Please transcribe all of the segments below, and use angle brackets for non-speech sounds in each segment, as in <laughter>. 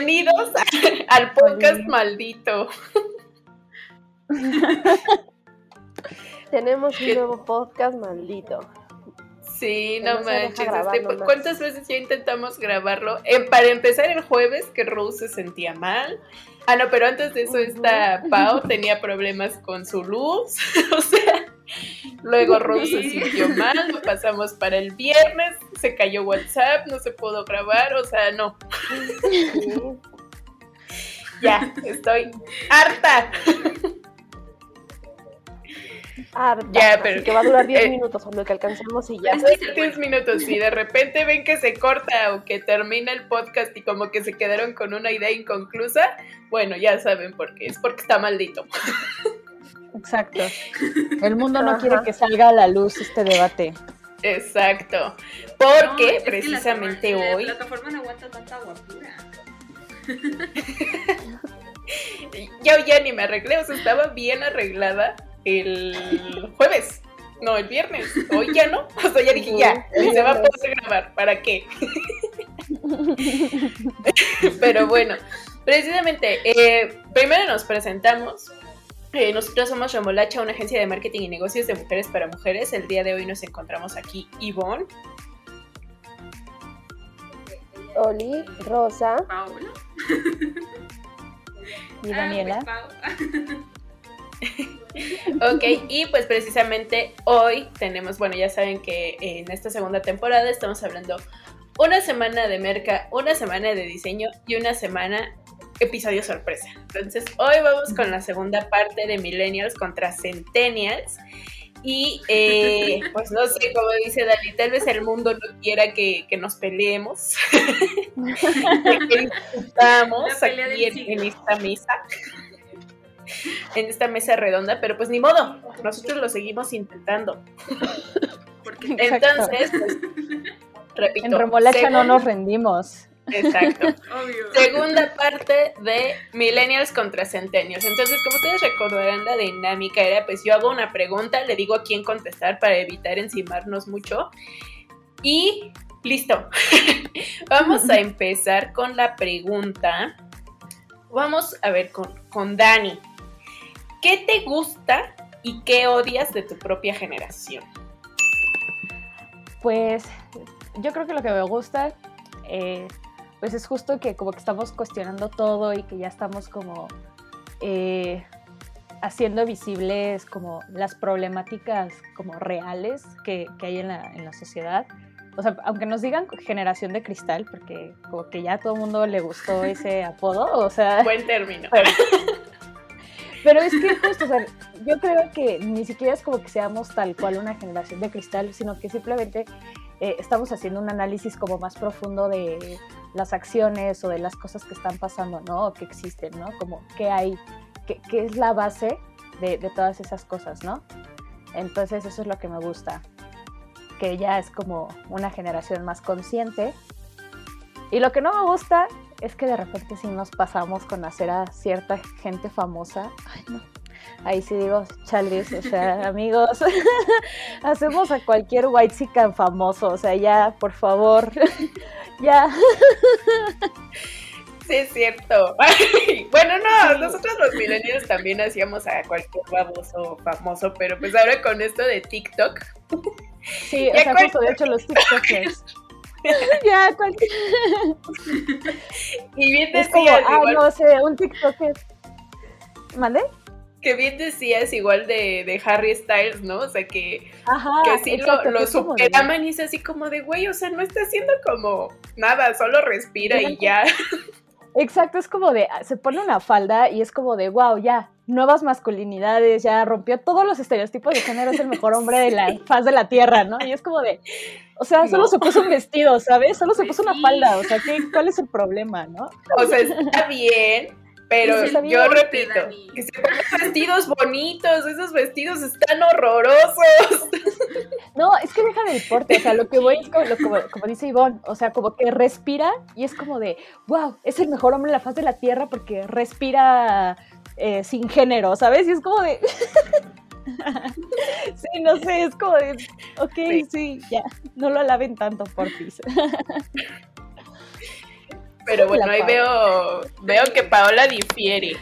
Bienvenidos <laughs> al podcast maldito. <laughs> Tenemos un nuevo podcast maldito. Sí, no, manches. Este, ¿Cuántas veces ya intentamos grabarlo? Eh, para empezar el jueves, que Rose se sentía mal. Ah, no, pero antes de eso, esta Pau tenía problemas con su luz. <laughs> o sea, luego Rose se sintió mal. Lo pasamos para el viernes. Se cayó WhatsApp, no se pudo grabar. O sea, no. <laughs> ya, estoy harta. ya, pero que va a durar 10 eh, minutos, lo que alcanzamos y ya. 10 minutos, si de repente ven que se corta o que termina el podcast y como que se quedaron con una idea inconclusa, bueno, ya saben por qué, es porque está maldito. Exacto. <laughs> El mundo no quiere que salga a la luz este debate. Exacto. Porque precisamente hoy. La plataforma no aguanta tanta guapura. <laughs> yo ya ni me arreglé, o sea, estaba bien arreglada el jueves. No, el viernes. Hoy ya no. O sea, ya dije, ya, se va a poder grabar. ¿Para qué? <laughs> Pero bueno, precisamente, eh, primero nos presentamos. Eh, nosotros somos Remolacha, una agencia de marketing y negocios de mujeres para mujeres. El día de hoy nos encontramos aquí Ivonne. Oli, Rosa. Paola. <laughs> Y Daniela. Ah, <laughs> ok, y pues precisamente hoy tenemos, bueno, ya saben que en esta segunda temporada estamos hablando una semana de merca, una semana de diseño y una semana episodio sorpresa. Entonces, hoy vamos con la segunda parte de Millennials contra Centennials. Y eh, <laughs> pues no sé, como dice Dani, tal vez el mundo no quiera que, nos peleemos, <laughs> que discutamos aquí en, esta mesa en esta mesa redonda, pero pues ni modo, nosotros lo seguimos intentando. Entonces, pues, repito. En Remolacha no nos rendimos. Exacto. <laughs> Segunda parte de Millennials contra Centennials. Entonces, como ustedes recordarán, la dinámica era, pues yo hago una pregunta, le digo a quién contestar para evitar encimarnos mucho. Y listo. <laughs> Vamos a empezar con la pregunta. Vamos a ver con, con Dani. ¿Qué te gusta y qué odias de tu propia generación? Pues yo creo que lo que me gusta, eh, pues es justo que como que estamos cuestionando todo y que ya estamos como eh, haciendo visibles como las problemáticas como reales que, hay en la, sociedad. O sea, aunque nos digan generación de cristal, porque como que ya a todo el mundo le gustó <laughs> ese apodo, o sea... Buen término. <laughs> Pero es que justo, o sea, yo creo que ni siquiera es como que seamos tal cual una generación de cristal, sino que simplemente eh, estamos haciendo un análisis como más profundo de las acciones o de las cosas que están pasando, ¿no? O que existen, ¿no? Como qué hay, qué, qué es la base de, de, todas esas cosas, ¿no? Entonces eso es lo que me gusta, que ya es como una generación más consciente. Y lo que no me gusta es que de repente sí nos pasamos con hacer a cierta gente famosa. Ay, no. Ahí sí digo, chales, o sea, <laughs> amigos, <laughs> hacemos a cualquier white chican famoso, o sea, ya, por favor, <laughs> ya. Sí, es cierto. <laughs> bueno, no, nosotros los millennials también hacíamos a cualquier famoso famoso, pero pues ahora con esto de TikTok. Sí, <laughs> o sea, justo, de hecho, los TikTokers. <laughs> ya, cualquier. y bien decías. Como, ah, no sé, un TikToker. ¿Mande? Que bien decías igual de, de, Harry Styles, ¿no? O sea, que, que así lo, lo superaman y es así como de, güey, o sea, no está haciendo como nada, solo respira y ya. Exacto, es como de, se pone una falda y es como de, wow, ya, nuevas masculinidades, ya rompió todos los estereotipos de género, es el mejor hombre de la <laughs> faz de la tierra, ¿no? Y es como de, o sea, solo se puso un vestido, ¿sabes? Solo se puso una falda, o sea, ¿qué, ¿cuál es el problema, no? O sea, está bien, pero yo repito, que se pongan vestidos bonitos, esos vestidos están horrorosos. <laughs> No, es que deja de importe, o sea, lo que voy es como, como, dice Ivonne, o sea, como que respira y es como de, wow, es el mejor hombre en la faz de la tierra porque respira eh, sin género, ¿sabes? Y es como de... <laughs> sí, no sé, es como de, ok, sí. ya, no lo alaben tanto, porfis. <laughs> Pero bueno, ahí veo, veo que Paola difiere.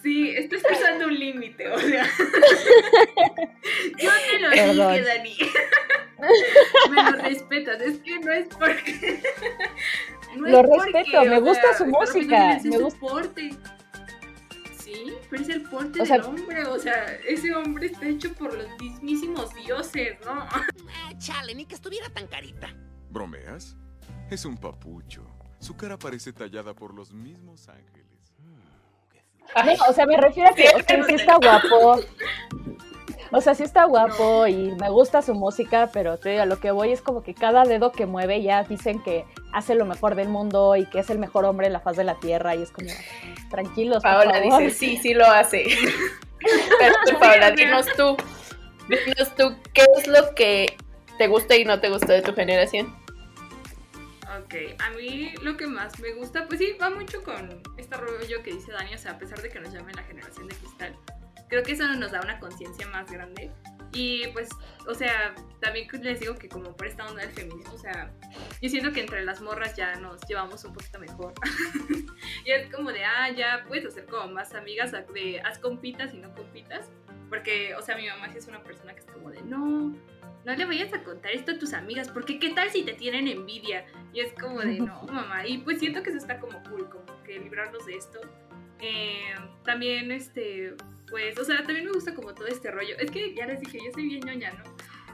Sí, estás cruzando un límite, o sea. Yo te lo dije, Dani. <laughs> Me lo respetas, es que no es porque. lo respeto, me gusta su música. Me gusta. Porte. Sí, pero es el porte del hombre, o sea, ese hombre está hecho por los mismísimos dioses, ¿no? Eh, chale, ni que estuviera tan carita. ¿Bromeas? Es un papucho. Su cara parece tallada por los mismos ángeles. No, o sea, me refiero a que, sí está guapo. O sea, sí está guapo y me gusta su música, pero te digo, a lo que voy es como que cada dedo que mueve ya dicen que hace lo mejor del mundo y que es el mejor hombre en la faz de la tierra y es como, tranquilos. Paola dice, sí, sí lo hace. <laughs> pero Paola, dinos tú, dinos tú, ¿qué es lo que te gusta y no te gusta de tu generación? Ok, a mí lo que más me gusta, pues sí, va mucho con este rollo que dice Dani, o sea, a pesar de que nos llamen la generación de cristal, creo que eso nos da una conciencia más grande. Y pues, o sea, también les digo que como por esta onda del feminismo, o sea, yo siento que entre las morras ya nos llevamos un poquito mejor. <laughs> y es como de, ah, ya puedes hacer como más amigas, de haz compitas y no compitas. Porque, o sea, mi mamá sí es una persona que es como de, no, no le vayas a contar esto a tus amigas, porque qué tal si te tienen envidia. Y es como de, no, <laughs> mamá. Y pues siento que eso está como cool, como que librarnos de esto. Eh, también, este, pues, o sea, también me gusta como todo este rollo. Es que ya les dije, yo soy bien ñoña, ¿no?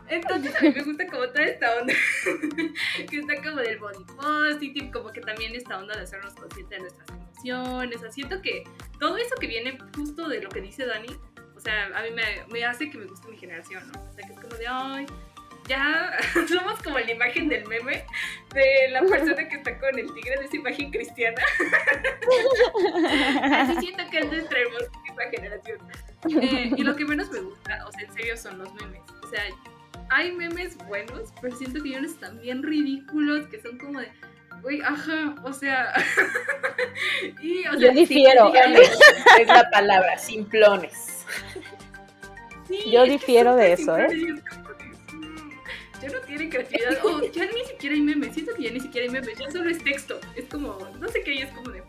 Entonces a mí me gusta como toda esta onda <laughs> que está como del body positive, como que también esta onda de hacernos conscientes de nuestras emociones. O sea, siento que todo eso que viene justo de lo que dice Dani, sea, a mí me, me hace que me guste mi generación, ¿no? O sea, que es como de, ay, ya <laughs> somos como la imagen del meme de la persona que está con el tigre de esa imagen cristiana. <laughs> Así siento que es nuestra hermosísima generación. Eh, y lo que menos me gusta, o sea, en serio, son los memes. O sea, hay memes buenos, pero siento que hay unos también ridículos que son como de. Uy, ajá, o sea. <laughs> y, o sea Yo difiero. es la palabra, simplones. Yo difiero de eso, ¿eh? ya no tiene creatividad. O ya ni siquiera hay memes. Siento que ya ni siquiera hay memes. Ya solo es texto. Es como, no sé qué, es como de.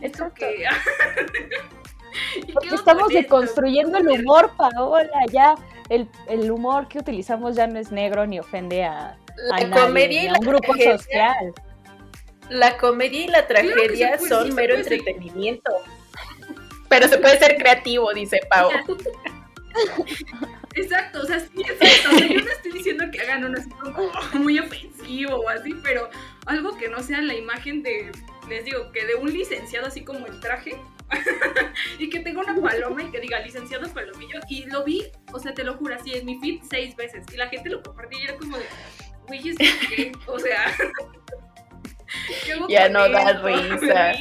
Exacto. Que... <laughs> Porque estamos deconstruyendo el humor, Paola. Ya el, el, humor que utilizamos ya no es negro ni ofende a, la comedia y la un grupo social. La comedia y la tragedia son mero entretenimiento. Pero se puede ser creativo, dice Pau. <laughs> Exacto, o sea, sí, exacto. O sea, yo no estoy diciendo que hagan un así muy ofensivo o así, pero algo que no sea la imagen de, les digo, que de un licenciado así como el traje <laughs> y que tenga una paloma y que diga licenciado Palomillo. Y lo vi, o sea, te lo juro, así en mi feed seis veces. Y la gente lo compartía y era como de, güey, ¿es? O sea, <laughs> ya no da risa.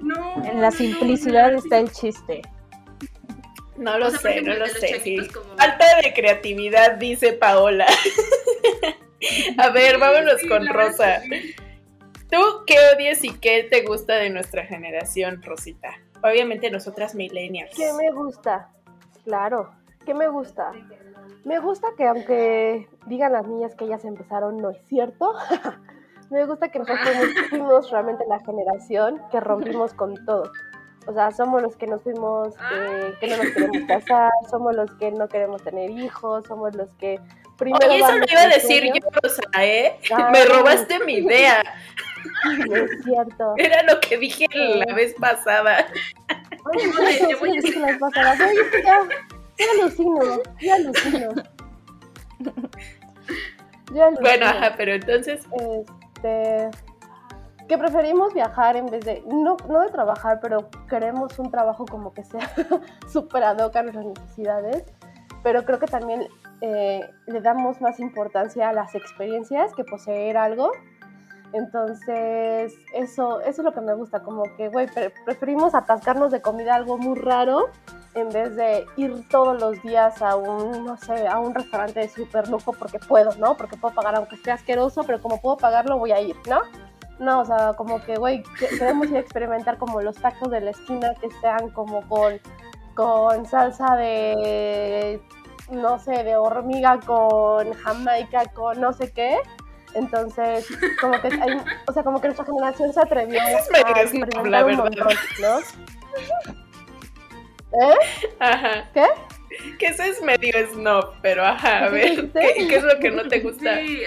No, en la simplicidad está el chiste. No lo sé, no lo sé. Falta de creatividad, dice Paola. <laughs> A ver, vámonos con Rosa. ¿Tú qué odias y qué te gusta de nuestra generación, Rosita? Obviamente nosotras millennials. ¿Qué me gusta? Claro, ¿qué me gusta? Me gusta que aunque digan las niñas que ellas empezaron, no es cierto. <laughs> me gusta que nosotros fuimos realmente la generación que rompimos con todo. O sea, somos los que nos fuimos, eh, que no nos queremos casar, somos los que no queremos tener hijos, somos los que primero. Oye, eso lo iba a decir yo, o sea, ¿eh? Me robaste mi idea. es cierto. Era lo que dije la vez pasada. Oye, no, yo voy a decir las pasadas. Oye, ya, ya alucino, ya alucino. <laughs> Ya bueno, ajá, pero entonces. Este que preferimos viajar en vez de, no, no de trabajar, pero queremos un trabajo como que sea <laughs> superado a nuestras necesidades, pero creo que también eh, le damos más importancia a las experiencias que poseer algo. Entonces, eso, eso es lo que me gusta, como que, güey, preferimos atascarnos de comida algo muy raro en vez de ir todos los días a un, no sé, a un restaurante de súper lujo porque puedo, ¿no? Porque puedo pagar aunque esté asqueroso, pero como puedo pagarlo voy a ir, ¿no? No, o sea, como que, güey, queremos ir a experimentar como los tacos de la esquina que sean como con, con salsa de, no sé, de hormiga, con jamaica, con no sé qué. Entonces, como que hay, o sea, como que nuestra generación se atrevió a experimentar un montón, ¿no? ¿Eh? Ajá. ¿Qué? Que eso es medio snob, pero ajá, a ¿Qué ver? ¿qué, qué es lo que no te gusta? Sí,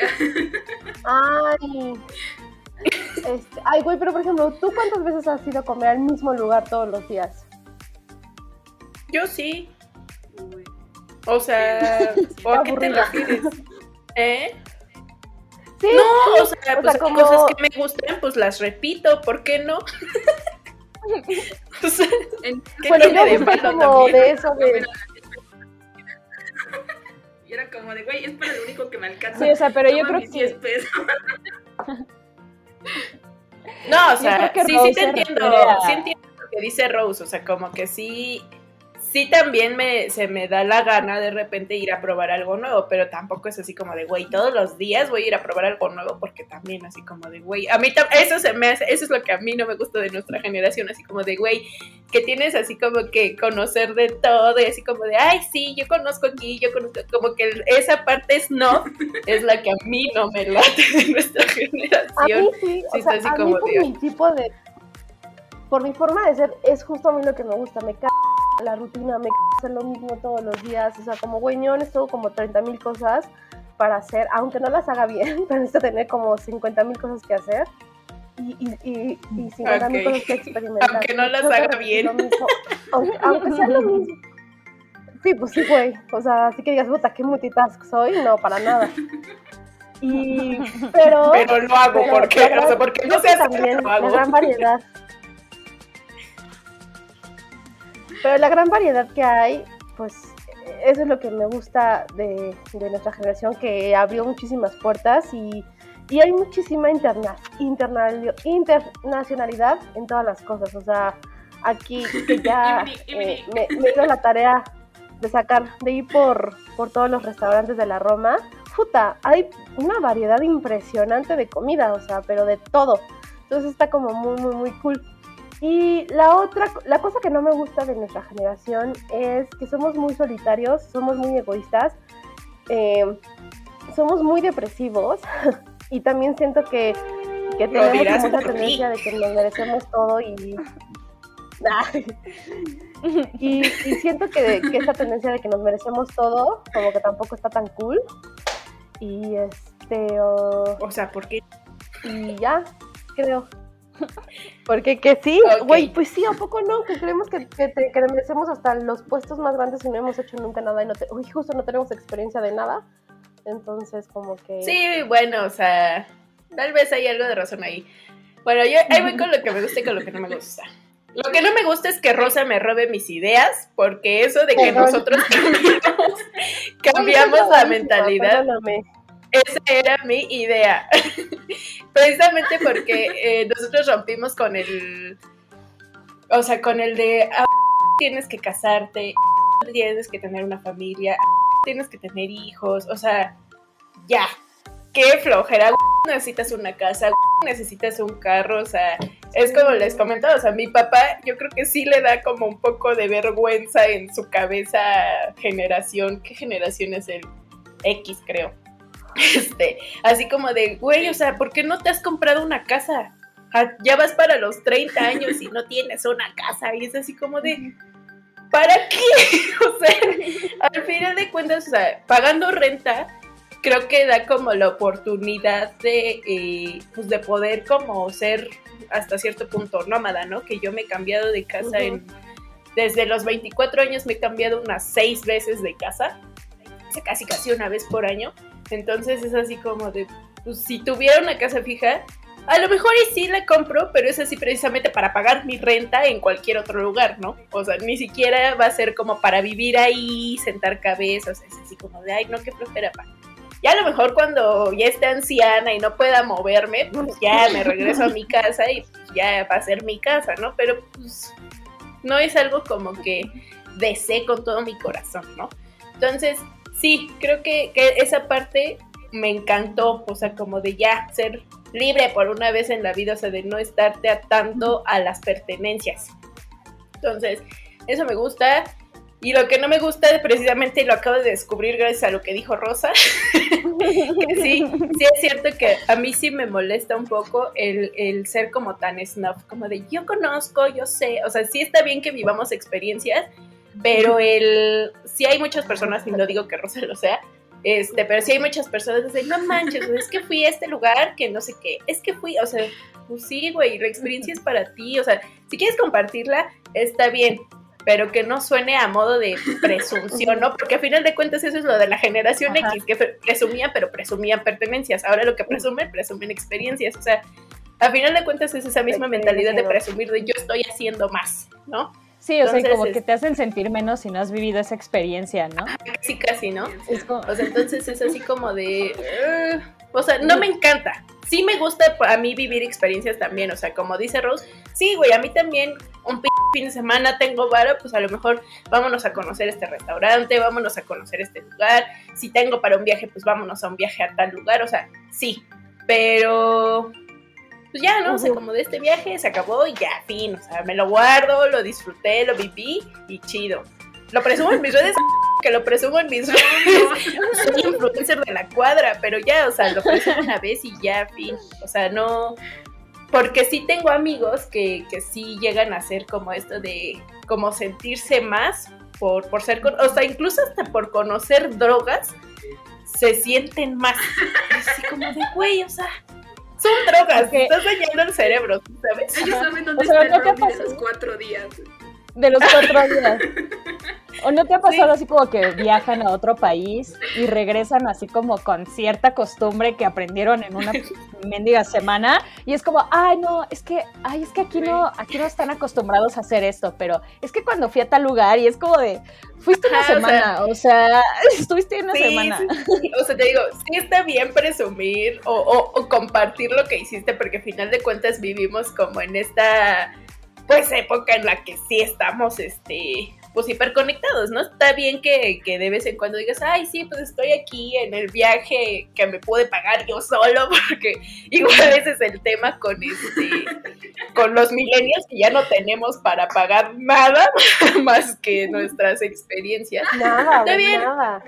Ay. Este, ay, güey, pero por ejemplo, ¿tú cuántas veces has ido a comer al mismo lugar todos los días? Yo sí. O sea, <laughs> ¿o a qué te refieres? ¿Eh? Sí, No, o sea, o pues sea, como- cosas que me gustan, pues las repito, ¿por qué no? <laughs> O sea, En- ¿qué bueno, tiene yo de busqué malo como también? de eso de... <laughs> Y era como de, güey, es para lo único que me alcanza. Sí, o sea, pero yo creo mis 10 que pesos. No, o sea, sí, sí te se entiendo, a- sí entiendo lo que dice Rose, o sea, como que sí, sí también me, se me da la gana de repente ir a probar algo nuevo, pero tampoco es así como de, güey, todos los días voy a ir a probar algo nuevo, porque también así como de, güey, a mí eso se me hace, eso es lo que a mí no me gusta de nuestra generación, así como de, güey, que tienes así como que conocer de todo y así como de, ay, sí, yo conozco aquí, yo conozco, como que esa parte es no, <laughs> es la que a mí no me late de nuestra A generación. mí sí, o Sí, sea, está así a mí como por de- mi tipo de... Por mi forma de ser, es justo a mí lo que me gusta, me caga la rutina, me hacer lo mismo todos los días, o sea, como güeyñones, tengo como 30 mil cosas para hacer, aunque no las haga bien, <laughs> pero necesito tener como 50 mil cosas que hacer y, y, y, y 50 mil Ok. cosas que experimentar. Aunque no las haga bien. mismo, aunque, aunque sea lo mismo. Sí, pues sí, güey. O sea, así que digas, puta, qué multitask soy, no, para nada. Y, pero... Pero lo hago, pero porque, la o sea, porque no que se hace, también lo la hago. gran variedad. Pero la gran variedad que hay, pues eso es lo que me gusta de, de nuestra generación, que abrió muchísimas puertas y, y hay muchísima interna, internal- internacionalidad en todas las cosas. O sea, aquí que ya <laughs> eh, me, me dio la tarea de sacar, de ir por, por todos los restaurantes de la Roma. Puta, hay una variedad impresionante de comida, o sea, pero de todo. Entonces está como muy, muy, muy cool. Y la otra, la cosa que no me gusta de nuestra generación es que somos muy solitarios, somos muy egoístas, eh, somos muy depresivos <laughs> y también siento que, que tenemos esa por tendencia de que nos merecemos todo y... <laughs> Y, y siento que, que esa tendencia de que nos merecemos todo, como que tampoco está tan cool. Y este, oh, O sea, porque y ya, creo. <laughs> Porque que sí, güey, pues sí, ¿a poco no? Que creemos que, que, te- que merecemos hasta los puestos más grandes y no hemos hecho nunca nada y no te, uy, justo no tenemos experiencia de nada. Entonces, como que... sí, bueno, o sea, tal vez hay algo de razón ahí. Bueno, yo ahí voy con lo que me gusta y con lo que no me gusta. Lo que no me gusta es que Rosa me robe mis ideas, porque eso de que Perdón. nosotros <laughs> cambiamos, cambiamos la mentalidad, perdóname. Esa era mi idea. Precisamente porque eh, nosotros rompimos con el. O sea, con el de. "Ah, tienes que casarte, tienes que tener una familia, tienes que tener hijos. O sea, ya. Qué flojera. Necesitas una casa, necesitas un carro. O sea, es como les comentaba. O sea, mi papá, yo creo que sí le da como un poco de vergüenza en su cabeza. Generación. ¿Qué generación es el X, creo? <laughs> Este, así como de, güey, o sea, ¿por qué no te has comprado una casa? Ah, Ya vas para los 30 años y no tienes una casa. Y es así como de, ¿para qué? <laughs> O sea, al final de cuentas, o sea, pagando renta, creo que da como la oportunidad de, eh, pues de poder como ser hasta cierto punto nómada, ¿no? Que yo me he cambiado de casa en... Desde los 24 años me he cambiado unas seis veces de casa, casi casi una vez por año. Entonces es así como de, pues si tuviera una casa fija, a lo mejor y sí la compro, pero es así precisamente para pagar mi renta en cualquier otro lugar, ¿no? O sea, ni siquiera va a ser como para vivir ahí, sentar cabezas, es así como de, ay, no, qué flojera, pa. Ya a lo mejor cuando ya esté anciana y no pueda moverme, pues ya me <laughs> regreso a mi casa y pues, ya va a ser mi casa, ¿no? Pero pues no es algo como que desee con todo mi corazón, ¿no? Entonces, sí, creo que, que esa parte me encantó, o sea, como de ya ser libre por una vez en la vida, o sea, de no estarte atando a las pertenencias. Entonces, eso me gusta. Y lo que no me gusta precisamente, lo acabo de descubrir gracias a lo que dijo Rosa, <laughs> que sí, sí es cierto que a mí sí me molesta un poco el, el ser como tan snuff, como de yo conozco, yo sé, o sea, sí está bien que vivamos experiencias, pero el, sí hay muchas personas, y no digo que Rosa lo sea, este, pero sí hay muchas personas que dicen, no manches, es que fui a este lugar que no sé qué, es que fui, o sea, pues sí, güey, la experiencia es para ti, o sea, si quieres compartirla, está bien, pero que no suene a modo de presunción, ¿no? Porque a final de cuentas eso es lo de la generación Ajá. X, que presumía, pero presumían pertenencias. Ahora lo que presumen, presumen experiencias. O sea, a final de cuentas es esa misma mentalidad de presumir de yo estoy haciendo más, ¿no? Sí, o sea, como es- que te hacen sentir menos si no has vivido esa experiencia, ¿no? Casi, casi, ¿no? Es como- O sea, entonces es así como de... "Ugh". o sea, no me encanta. Sí me gusta a mí vivir experiencias también. O sea, como dice Rose, sí, güey, a mí también un p- fin de semana tengo varo, pues a lo mejor vámonos a conocer este restaurante, vámonos a conocer este lugar. Si tengo para un viaje, pues vámonos a un viaje a tal lugar. O sea, sí. Pero... Pues ya, ¿no? O sea, como de este viaje se acabó y ya, fin. O sea, me lo guardo, lo disfruté, lo viví y chido. Lo presumo en mis redes, <laughs> que lo presumo en mis redes <laughs> soy influencer de la cuadra, pero ya, o sea, lo presumo una vez y ya, fin. O sea, no. Porque sí tengo amigos que, que sí llegan a hacer como esto de como sentirse más por, por ser, con- o sea, incluso hasta por conocer drogas, se sienten más. Así como de, güey, o sea, son drogas, Ok. estás dañando el cerebro, ¿sabes? Ellos saben dónde O sea, los cuatro días. De los cuatro días. <laughs> ¿O no te ha pasado así como que viajan a otro país y regresan así como con cierta costumbre que aprendieron en una <laughs> mendiga semana? Y es como, ay, no, es que, ay, es que aquí no, aquí no están acostumbrados a hacer esto, pero es que cuando fui a tal lugar y es como de, fuiste una Ajá, o sea, semana, o sea, <laughs> estuviste una Sí, semana. sí. O sea, te digo, sí está bien presumir o, o- o compartir lo que hiciste, porque al final de cuentas vivimos como en esta, pues, época en la que sí estamos, este, pues, hiperconectados, ¿no? Está bien que, que de vez en cuando digas, ay, sí, pues estoy aquí en el viaje que me pude pagar yo solo, <laughs> porque igual ese es el tema con, este, con los millennials, que ya no tenemos para pagar nada <laughs> más que nuestras experiencias. Nada, Está bien. nada.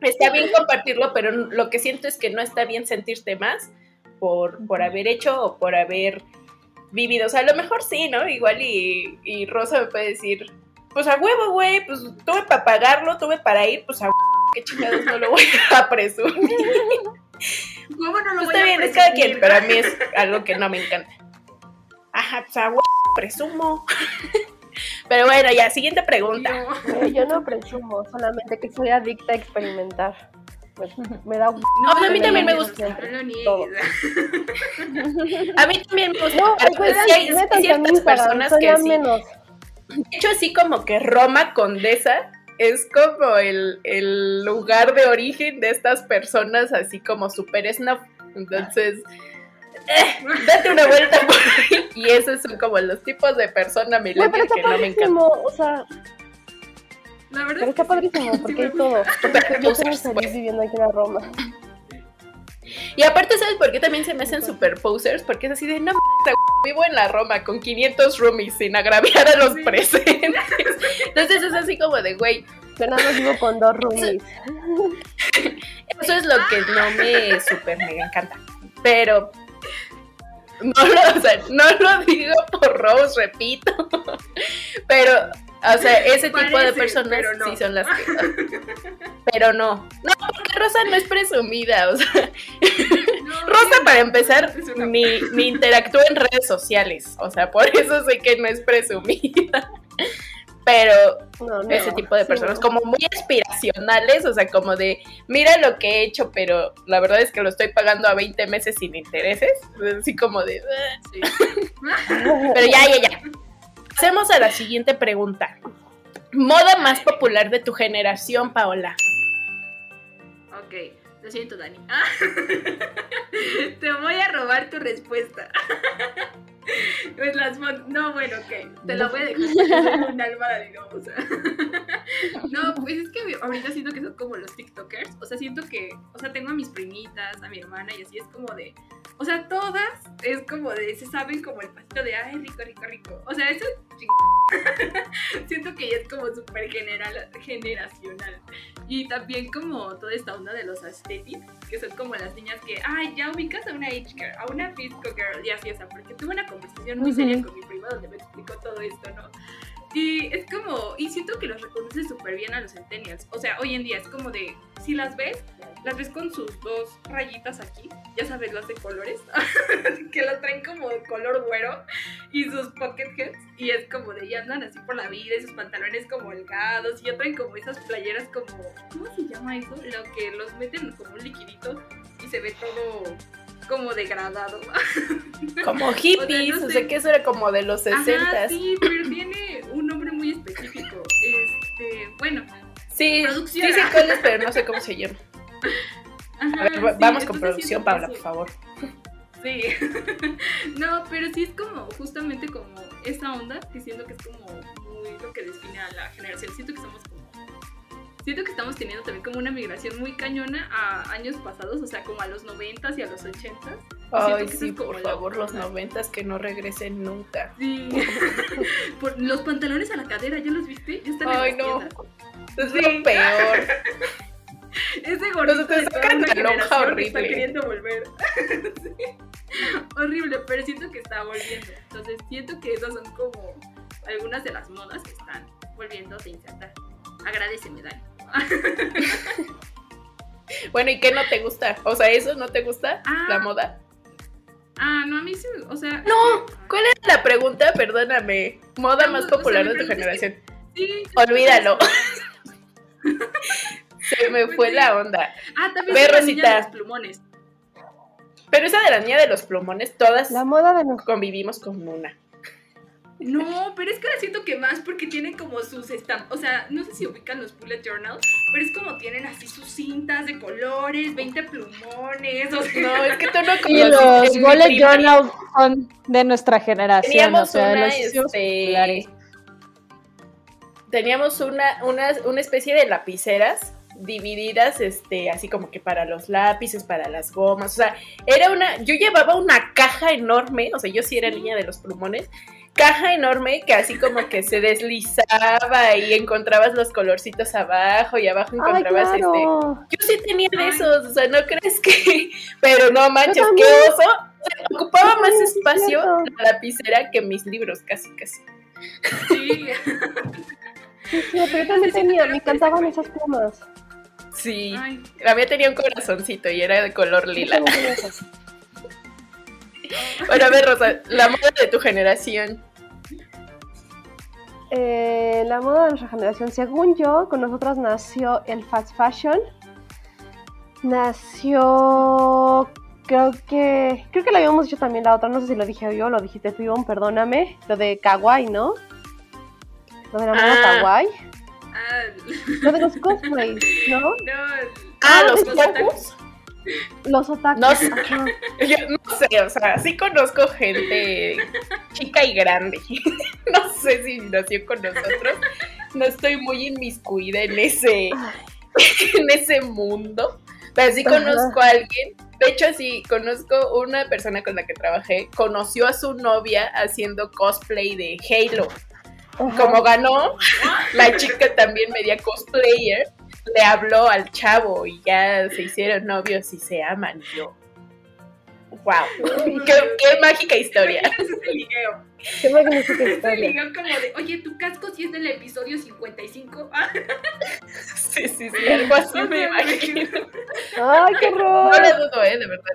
Está bien compartirlo, pero lo que siento es que no está bien sentirte más por, por haber hecho o por haber vivido. O sea, a lo mejor sí, ¿no? Igual y, y Rosa me puede decir, pues a huevo, güey, pues tuve para pagarlo, tuve para ir, pues a huevo, qué chingados no lo voy a <laughs> presumir. ¿Cómo no lo Pues voy está a bien, es cada quien, pero a mí es algo que no me encanta. Ajá, pues a huevo, presumo. <laughs> Pero bueno, ya, siguiente pregunta. No. Yo no presumo, solamente que soy adicta a experimentar. Pues, me da un... No, a mí también me gusta. <laughs> A mí también me gusta, No, pues sí hay, mi ciertas personas que sí. menos. De hecho, así como que Roma Condesa es como el, el lugar de origen de estas personas, así como super snuff. Entonces, eh, date una vuelta por ahí. Y esos son como los tipos de persona está que no me encantan. padrísimo, o sea, La verdad pero está es que sí. padrísimo, porque hay todo. Porque yo viviendo aquí en Roma. Y aparte, ¿sabes por qué también se me hacen super posers? Porque es así de, no, vivo en la Roma con 500 roomies sin agraviar a los Sí. presentes. Entonces es así como de, güey, Yo nada más vivo con dos roomies. Eso es lo que no me super mega encanta. Pero no lo, o sea, no lo digo por Rose, repito. Pero, o sea, <laughs> ese tipo de personas no. sí son las que. <laughs> Pero no. No, porque Rosa no es presumida. O sea, No, <laughs> Rosa, para empezar, ni, ni interactúa en redes sociales. O sea, por eso sé que no es presumida. Pero No, no, ese tipo de sí, personas, no. como muy aspiracionales, o sea, como de, mira lo que he hecho, pero la verdad es que lo estoy pagando a 20 meses sin intereses, así como de. Sí. pero ya, ya, ya. Pasemos a la siguiente pregunta. Moda más popular de tu generación, Paola. Ok, lo siento, Dani. Ah. <laughs> Te voy a robar tu respuesta. <laughs> Pues no, bueno, ok. Te la voy a dejar. Un alma dadivosa. <laughs> No, pues es que ahorita siento que son como los TikTokers. O sea, siento que, o sea, tengo a mis primitas, a mi hermana y así es como de, O sea, todas es como de, se saben como el pasito de, ay, rico, rico, rico. O sea, eso es ching- <laughs> Siento que ya es como súper general, generacional. Y también como toda esta onda de los aesthetics, que son como las niñas que, ay, ya ubicas a una H-girl, a una Fisco girl, y así, o sea, porque tuve una conversación muy seria con mi prima donde me explicó todo esto, ¿no? Y es como, y siento que los reconoce súper bien a los centennials. O sea, hoy en día es como de, si las ves, las ves con sus dos rayitas aquí, ya sabes, las de colores, <laughs> que las traen como de color güero, y sus pocket heads, y es como de, ya andan así por la vida, y sus pantalones como holgados, y ya traen como esas playeras como, ¿cómo se llama eso? Lo que los meten como un liquidito y se ve todo como degradado. <laughs> Como hippies, no o sé. sea que eso era como de los 60 Ajá, sí. pero tiene un nombre muy específico. Este, bueno, Sí, sí sé cuál es, pero no sé cómo se llama. Ajá, A ver, sí, vamos con producción, que Paula, sí- por favor. Sí. <laughs> no, pero sí es como justamente como esa onda que siento que es como muy lo que define a la generación. Siento que estamos como siento que estamos teniendo también como una migración muy cañona a años pasados, o sea, como a los 90s y a los 80s. Ay, que sí, por favor, los noventas que no regresen nunca. Sí. <laughs> Por los pantalones a la cadera, ¿ya los viste? Ya están en Ay, las no. tiendas. Es Sí. lo peor. <laughs> Ese te de una la generación está horrible. queriendo volver. <laughs> Sí. Horrible, pero siento que está volviendo. Entonces siento que esas son como algunas de las modas que están volviendo a insertar. Agradeceme, Dani. <laughs> Bueno, ¿y qué no te gusta? O sea, ¿eso no te gusta? Ah. ¿La moda? Ah, no, a mí sí, o sea... No, ¿cuál es la pregunta? Perdóname. Moda No, más o sea, popular de tu es que- generación. Sí, Olvídalo. <laughs> Se me Pues fue sí. la onda. Ah, también Ve, la niña de los plumones. Pero esa de la niña de los plumones, todas La moda de los... convivimos con una. No, pero es que ahora siento que más porque tienen como sus estampas, o sea, no sé si ubican los bullet journals, pero es como tienen así sus cintas de colores, 20 plumones, o sea, No, es que tú no Y conociste. los bullet journals son de nuestra generación. Teníamos o sea, una, los este, teníamos una, una, una especie de lapiceras divididas, este, así como que para los lápices, para las gomas, o sea, era una, yo llevaba una caja enorme, o sea, yo sí era niña de los plumones, caja enorme que así como que se deslizaba y encontrabas los colorcitos abajo y abajo Ay, encontrabas este, yo sí tenía de esos, o sea, no crees que, <laughs> pero no manches, qué oso, O sea, ocupaba más espacio la lapicera que mis libros, casi, casi. sí. <laughs> Sí, sí, pero yo también tenía, me encantaban esas plumas. Sí, Ay, la mía tenía un corazoncito y era de color lila. <laughs> Bueno, a ver, Rosa, la moda de tu generación. Eh, la moda de nuestra generación, según yo, con nosotras nació el fast fashion. Nació, creo que, creo que lo habíamos dicho también la otra, no sé si lo dije yo, lo dijiste tú, perdóname, lo de kawaii, ¿no? Lo de la moda Ah. kawaii. Ah, Lo de los cosplays, ¿no? <laughs> no, Ah, los ¿es pocos. Los otakus. No sé. <laughs> Yo no sé, o sea, sí conozco gente chica y grande. <laughs> No sé si nació con nosotros. No estoy muy inmiscuida en ese, en ese mundo. Pero sí conozco a alguien. De hecho, sí, conozco una persona con la que trabajé. Conoció a su novia haciendo cosplay de Halo. Como ganó, la chica también media cosplayer, le habló al chavo y ya se hicieron novios y se aman. Y yo, wow, <laughs> qué, qué mágica historia. <laughs> Qué magnífica Ese historia. como de, oye, tu casco sí es del episodio 55. Ah, <laughs> Sí, sí, sí, algo así me imagino. Ay, qué horror. No lo dudo, eh, de verdad.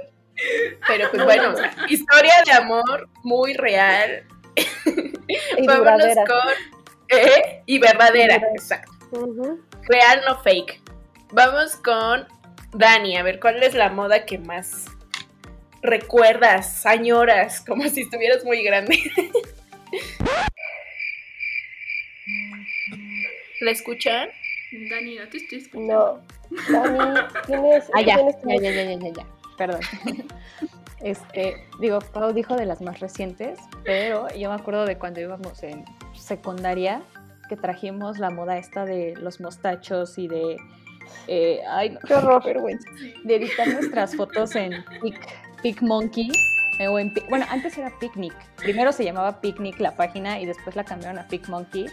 Pero pues bueno, historia de amor muy real. <laughs> Y Vámonos duradera. con. ¿eh? Y verdadera, exacto. Real, no fake. Vamos con Dani, a ver cuál es la moda que más recuerdas, añoras, <laughs> como si estuvieras muy grande. <laughs> ¿La escuchan? Dani, no te estoy escuchando. No. Dani, tienes, Ah, ya, tienes ya, ya, ya, ya, ya, ya. Perdón. Este, digo, Pau dijo de las más recientes, pero yo me acuerdo de cuando íbamos en secundaria que trajimos la moda esta de los mostachos y de, eh, ay, no, Qué horror. <laughs> vergüenza, de editar nuestras fotos en TikTok Pic Monkey. eh, o en bueno, antes era Picnic. Primero se llamaba Picnic la página y después la cambiaron a Pic Monkey.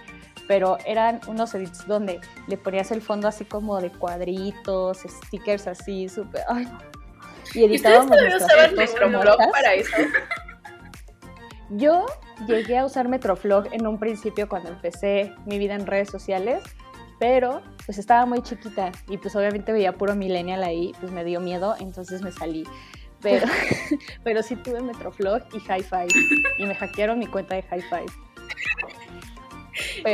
Pero eran unos edits donde le ponías el fondo así como de cuadritos, stickers así, súper. ay. Y ¿Y editábamos nuestras usaban estas. para eso? <laughs> Yo llegué a usar Metroflog en un principio cuando empecé mi vida en redes sociales, pero pues estaba muy chiquita y pues obviamente veía puro millennial ahí, pues me dio miedo, entonces me salí. Pero, <laughs> pero sí tuve Metroflog y Hi-Fi y me hackearon mi cuenta de Hi-Fi.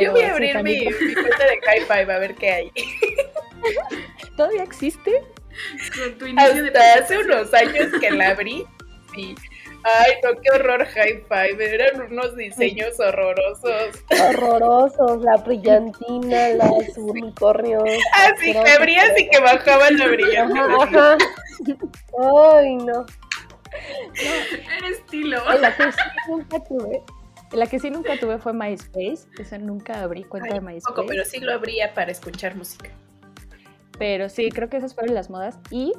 Yo voy a abrir mi, mi cuenta de Hi-Fi a ver qué hay. <laughs> ¿Todavía existe? Con tu inicio de Hasta hace unos años que la abrí, sí. Ay, no, qué horror Hi-Fi. Eran unos diseños horrorosos. Horrorosos, la brillantina, los unicornios. Ah, sí, que abrías y que bajaban la. Ajá, ajá. Ay, no. Era estilo. En la que sí nunca tuve. en La que sí nunca tuve fue MySpace. Esa nunca abrí cuenta de MySpace. Poco, pero sí lo abría para escuchar música. Pero sí, creo que esas fueron las modas. Y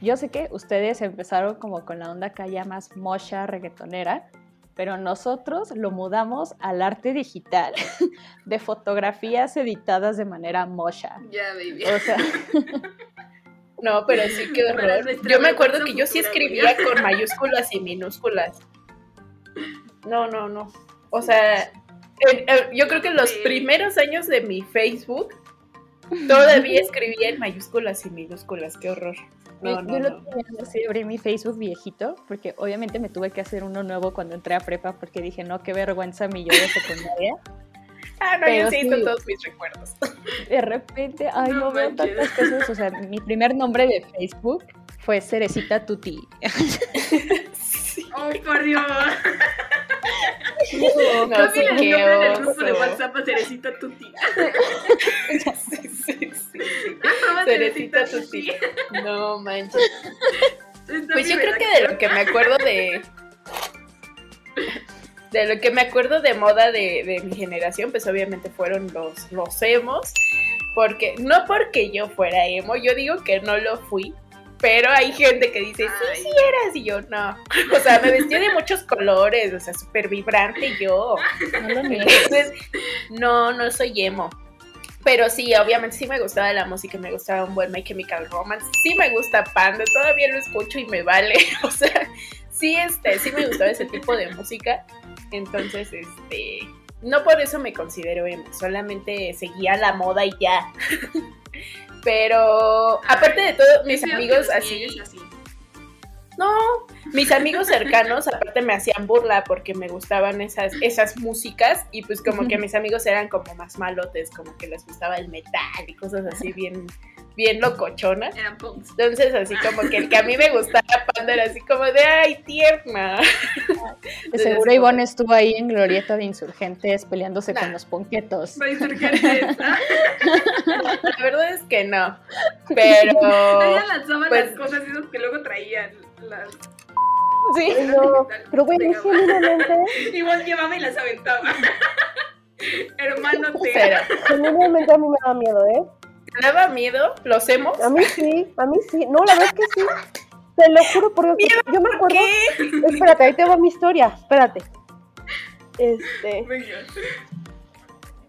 yo sé que ustedes empezaron como con la onda acá ya más mocha, reggaetonera, pero nosotros lo mudamos al arte digital <laughs> de fotografías editadas de manera mocha. Ya, baby. O sea, <laughs> No, pero sí, qué Para horror. Yo me acuerdo que yo sí escribía con mayúsculas y minúsculas. No, no, no. O sea, en- yo creo que los Sí. primeros años de mi Facebook todavía escribía en mayúsculas y minúsculas. Qué horror. No, yo no, lo no. tenía así, abrí mi Facebook viejito, porque obviamente me tuve que hacer uno nuevo cuando entré a prepa, porque dije, no, qué vergüenza mi yo de secundaria. <laughs> Ah, no, Pero yo sí todos mis recuerdos. De repente, ay, No no, veo tantas cosas. O sea, mi primer nombre de Facebook fue Cerecita Tuti. <laughs> Sí. Oh, por Dios. <laughs> No, sí, el qué del grupo de. WhatsApp a Cerecita Tuti. <laughs> <laughs> Sí, sí, sí. Arroba Cerecita Tuti. No manches. Está Pues yo creo que de lo que me acuerdo de. De lo que me acuerdo de moda de, de mi generación, pues obviamente fueron los, los emos. Porque, no porque yo fuera emo, yo digo que no lo fui. Pero hay gente que dice, sí, sí eras, y yo no. O sea, me vestía de muchos colores, o sea, súper vibrante yo. No lo niegues. Entonces, no, no soy emo. Pero sí, obviamente sí me gustaba la música, me gustaba un buen My Chemical Romance, sí me gusta Panda, todavía lo escucho y me vale. <laughs> O sea, sí, este, sí me gustaba ese tipo de música. Entonces, este, no por eso me considero emo, solamente seguía la moda y ya. <laughs> Pero aparte de todo, mis amigos así, así. no, mis amigos cercanos aparte me hacían burla porque me gustaban esas, esas músicas y pues como que mis amigos eran como más malotes, como que les gustaba el metal y cosas así bien, bien locochonas. Eran punks. Entonces así como que el que a mí me gustaba Panda era así como de ay tierna. De seguro Ivonne estuvo ahí en Glorieta de Insurgentes peleándose con los ponquetos. Insurgentes. <laughs> Ah, La verdad es que no. Pero <laughs> Ella lanzaba pues- las cosas esas que luego traían. Las... Sí. No, <laughs> pero güey, yo genuinamente, Igual llevaba y las aventaba. Hermano, te. genuinamente a mí me da miedo, ¿eh? ¿Te daba miedo? ¿Los hemos? A mí sí, a mí sí. No, la verdad es que sí. Te lo juro por Dios. Yo me acuerdo. ¿Qué? Espérate, ahí te va mi historia. Espérate. Este, Venga.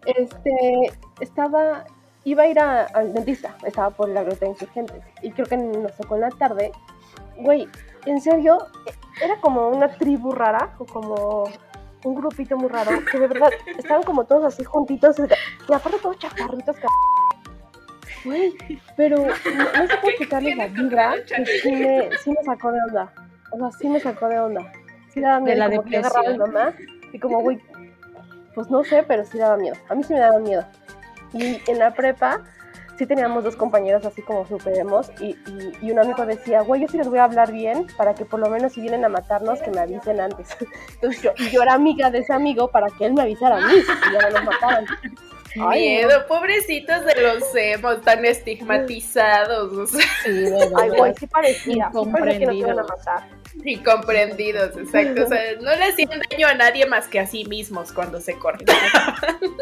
este, estaba, iba a ir a- al dentista. Estaba por la Glorieta de Insurgentes. Y creo que nos tocó en la tarde. Güey, en serio, era como una tribu rara o como un grupito muy raro. Que de verdad estaban como todos así juntitos. Y aparte todos chaparritos, cabrón. Güey, pero <laughs> no, sé cómo explicarles la vibra que sí me, sí me sacó de onda. O sea, sí me sacó de onda. Sí daba miedo. la como que yo agarraba a mi mamá y como, güey, pues no sé, pero sí daba miedo. A mí sí me daba miedo. Y en la prepa sí teníamos dos compañeros así como superemos y, y, y un amigo decía, güey, yo sí les voy a hablar bien para que por lo menos si vienen a matarnos que me avisen antes. <laughs> Entonces yo, y yo era amiga de ese amigo para que él me avisara a mí y ya no nos mataran. Ay, Miedo, pobrecitos de los emos tan estigmatizados. o sea. Sí, de <laughs> Ay, verdad. güey, sí parecía. Sí parecía que nos iban a Incomprendidos. matar. Incomprendidos, exacto. O sea, no le hacían daño a nadie más que a sí mismos cuando se cortaban. <laughs>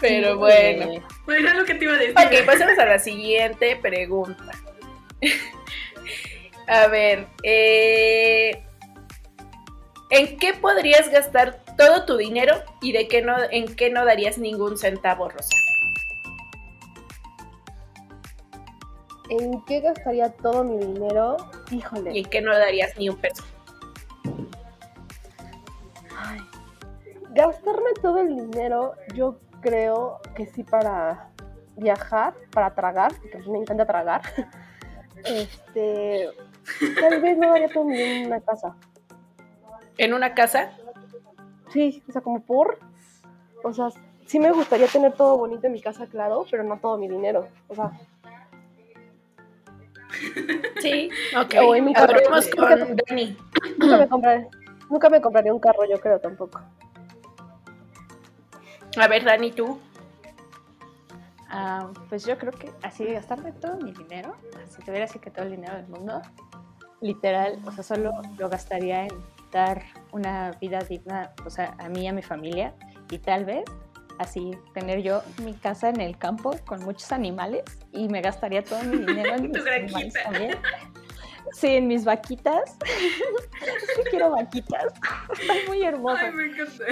Pero bueno, Bueno, lo que te iba a decir. Ok, pasemos a la siguiente pregunta. A ver, eh, ¿en qué podrías gastar todo tu dinero y de qué no, en qué no darías ningún centavo, Rosa? ¿En qué gastaría todo mi dinero? ¿Y Híjole. en qué no darías ni un peso? Ay, gastarme todo el dinero, yo creo que sí para viajar, para tragar, porque a mí me encanta tragar. <laughs> Este, tal vez no daría todo mi dinero en una casa. ¿En una casa? Sí, o sea, como por, o sea, sí me gustaría tener todo bonito en mi casa, claro, pero no todo mi dinero. O sea, Sí. <laughs> Ok, O en mi carro. con Dani. nunca me compraré, nunca me compraría un carro, yo creo tampoco. A ver, Dani, tú. Ah, pues yo creo que así gastarme todo mi dinero, si tuviera así que todo el dinero del mundo, literal, o sea, solo lo gastaría en dar una vida digna, o sea, a mí y a mi familia, y tal vez así tener yo mi casa en el campo con muchos animales y me gastaría todo mi dinero en <laughs> mis animales también. Sí, en mis vaquitas. <laughs> Sí quiero vaquitas. <laughs> Están muy hermosas. Ay, me encanta.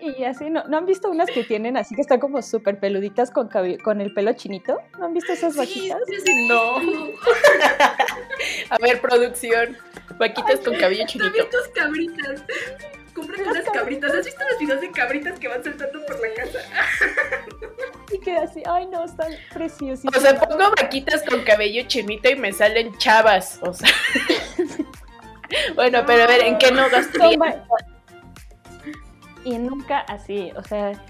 Y así, ¿no, ¿no han visto unas que tienen así que están como súper peluditas con, con el pelo chinito? ¿No han visto esas Sí, vaquitas? sí, sí. No. <laughs> A ver, producción. Vaquitas con cabello chinito. También tus cabritas. Cómprate unas cabritas. ¿Has visto los videos de cabritas que van saltando por la casa? <laughs> Y que así, ay no, están preciosísimas. O sea, pongo vaquitas con cabello chinito y me salen chavas. O sea. <laughs> Bueno, pero a ver, ¿en qué no Son gastaría? Y nunca así, o sea,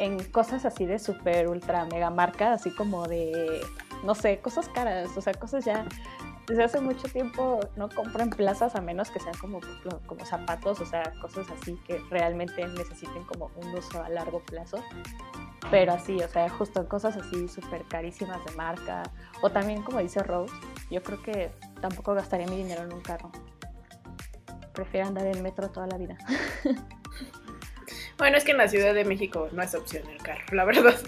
en cosas así de súper ultra mega marca, así como de, no sé, cosas caras, o sea, cosas ya. Desde hace mucho tiempo no compro en plazas a menos que sean como, como zapatos, o sea, cosas así que realmente necesiten como un uso a largo plazo. Pero así, o sea, justo en cosas así súper carísimas de marca. O también, como dice Rose, yo creo que tampoco gastaría mi dinero en un carro. Prefiero andar en metro toda la vida. <laughs> Bueno, es que en la Ciudad de México no es opción el carro, la verdad.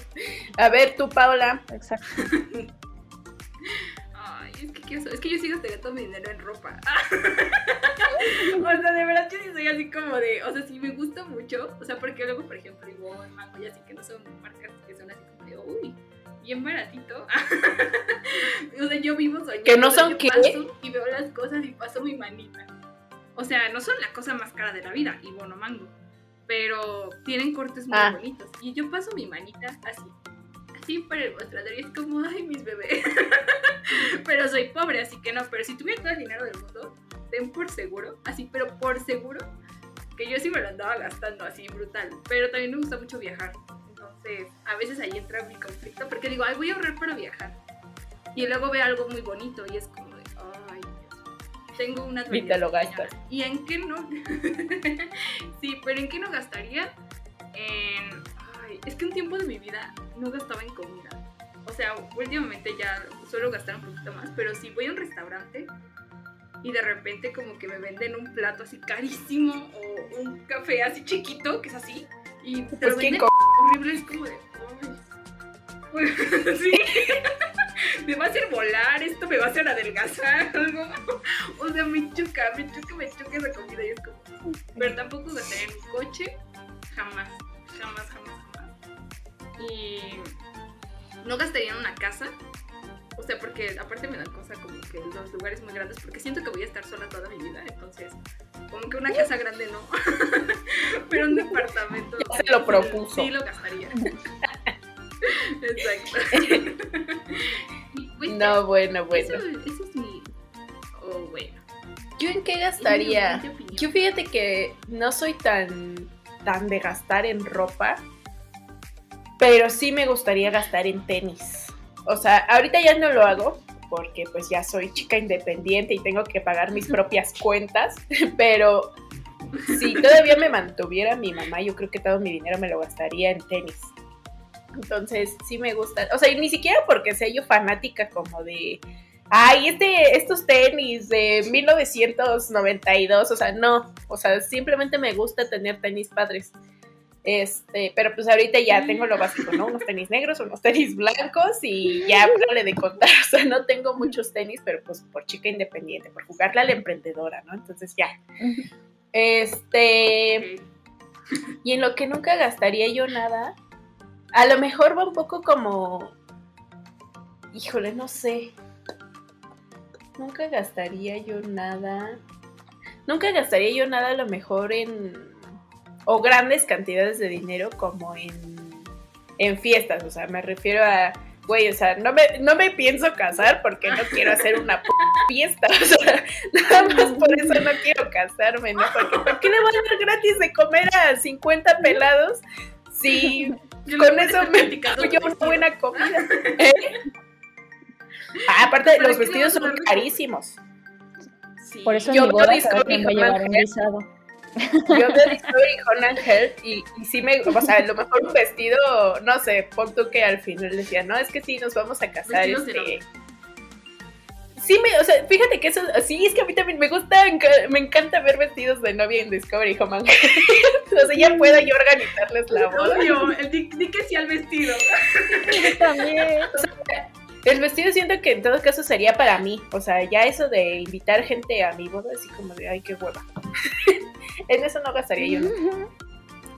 A ver, tú, Paula. Exacto. <laughs> Ay, es que, quiero- es que yo sí gastaría todo mi dinero en ropa. <laughs> o sea, de verdad yo sí soy así como de, o sea, sí me gusta mucho, o sea, porque luego, por ejemplo, igual Mango y así que no son marcas que son así como de, uy, bien baratito. <laughs> o sea, yo vivo soñando. ¿Que no son paso y veo las cosas y paso mi manita. O sea, no son la cosa más cara de la vida, y bueno, Mango. Pero tienen cortes muy Ah. bonitos. Y yo paso mi manita así. Así por el mostrador y es como, ay, mis bebés. <laughs> pero soy pobre, así que no. Pero si tuviera todo el dinero del mundo, ten por seguro, así, pero por seguro, que yo sí me lo andaba gastando así brutal. Pero también me gusta mucho viajar. Entonces, a veces ahí entra mi conflicto, porque digo, ay, voy a ahorrar para viajar. Y luego veo algo muy bonito y es como tengo unas Y te lo gastas. ¿Y en qué no? <laughs> sí, pero ¿en qué no gastaría? En... Ay, es que un tiempo de mi vida no gastaba en comida. O sea, últimamente ya suelo gastar un poquito más, pero si voy a un restaurante y de repente como que me venden un plato así carísimo o un café así chiquito, que es así, y te Pues lo ¿quién venden horrible, es como de... Ay. <laughs> sí. <laughs> me va a hacer volar, esto me va a hacer adelgazar, <laughs> algo. O sea, me choca, me choca, me choca esa comida y es como... Pero tampoco gastaría en un coche, jamás, jamás, jamás, jamás. Y no gastaría en una casa, o sea, porque aparte me dan cosa como que los lugares muy grandes, porque siento que voy a estar sola toda mi vida, entonces, como que una casa grande no, pero un departamento. Ya se lo propuso. Sí, lo gastaría. Exacto. Pues, <laughs> No, bueno, bueno. Eso, eso es mi. Oh, bueno. ¿Yo en qué gastaría? Yo fíjate que no soy tan, tan de gastar en ropa, pero sí me gustaría gastar en tenis. O sea, ahorita ya no lo hago porque pues ya soy chica independiente y tengo que pagar mis <laughs> propias cuentas, <laughs> pero si todavía me mantuviera mi mamá, yo creo que todo mi dinero me lo gastaría en tenis. Entonces, sí me gusta. O sea, y ni siquiera porque sea yo fanática como de, ay, este, estos tenis de 1992, o sea, no. O sea, simplemente me gusta tener tenis padres. Este, pero pues ahorita ya tengo lo básico, ¿no? Unos tenis negros, unos tenis blancos y ya <laughs> le de contar. O sea, no tengo muchos tenis, pero pues por chica independiente, por jugarle a la emprendedora, ¿no? Entonces ya. Este. Y en lo que nunca gastaría yo nada, a lo mejor va un poco como. Híjole, no sé. Nunca gastaría yo nada. Nunca gastaría yo nada a lo mejor en o grandes cantidades de dinero como en, en fiestas, o sea, me refiero a, güey, o sea, no me, no me pienso casar porque no quiero hacer una fiesta, o sea, nada más por eso no quiero casarme, ¿no? Porque ¿por qué le voy a dar gratis de comer a 50 pelados con eso me yo una buena comida? <laughs> ¿Eh? Ah, aparte, los vestidos son carísimos. Por eso yo mi boda a llevar un yo veo <laughs> Discovery Conan Health y, y sí me, o sea, a lo mejor un vestido, no sé, pon tú que al final decía, no, es que sí, nos vamos a casar, este... Sí, me, o sea, fíjate que eso, sí, es que a mí también me gusta, me encanta ver vestidos de novia en Discovery Home <laughs> O sea, ya pueda yo organizarles la boda. Obvio, el di, que sí al vestido. también. O sea, el vestido siento que en todo caso sería para mí. O sea, ya eso de invitar gente a mi boda, así como de, ay, qué hueva. <laughs> en eso no gastaría yo.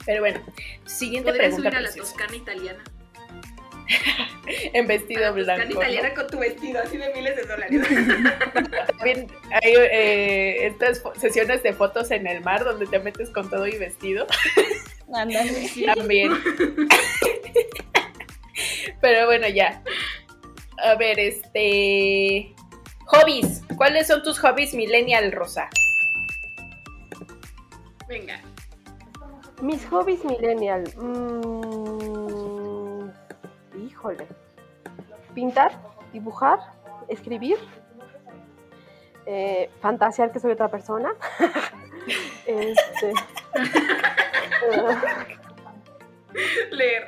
Pero bueno, siguiente pregunta. subir a la toscana italiana. <laughs> en vestido a la blanco. Italiana con tu vestido, así de miles de dólares. <laughs> <laughs> También hay eh, estas sesiones de fotos en el mar donde te metes con todo y vestido. Ándale. También. Pero bueno, ya. A ver, este. Hobbies. ¿Cuáles son tus hobbies, Millennial Rosa? Venga. Mis hobbies, Millennial. Mm, híjole. Pintar, dibujar, escribir, eh, fantasear que soy otra persona. <laughs> este. <laughs> Leer.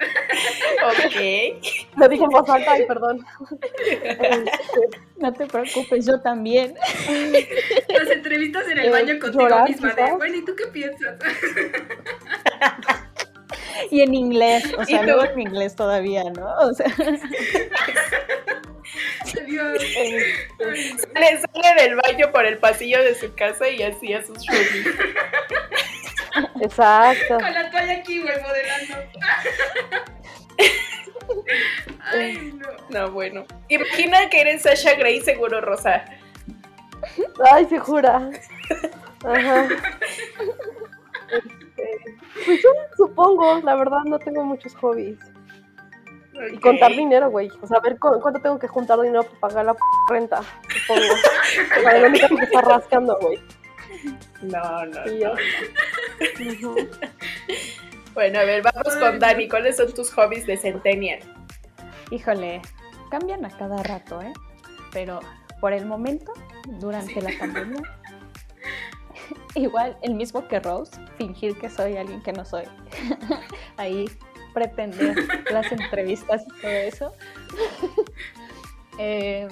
Ok. <laughs> Lo dije en voz alta, y perdón. No te preocupes, yo también. Las entrevistas en el baño contigo llorar, misma de, bueno, ¿y tú qué piensas? Y en inglés, o sea, luego en inglés todavía, ¿no? O sea. Dios. <laughs> Sale, sale del baño por el pasillo de su casa y así a sus roomies. <laughs> Exacto. Con la toalla aquí, güey, modelando. <laughs> Ay, no. No, bueno. Imagina que eres Sasha Grey, seguro rosa. Ay, se jura. Ajá. Pues yo supongo, la verdad no tengo muchos hobbies. Y contar dinero, güey. O sea, a ver cuánto tengo que juntar dinero para pagar la renta, supongo. O sea, lo único que está rascando, güey. No, no. no. bueno, a ver, vamos con Dani. ¿Cuáles son tus hobbies de Centennial? Híjole, cambian a cada rato, ¿eh? Pero por el momento, durante la pandemia, igual el mismo que Rose, fingir que soy alguien que no soy. <laughs> Ahí pretender las entrevistas y todo eso. <laughs> Em,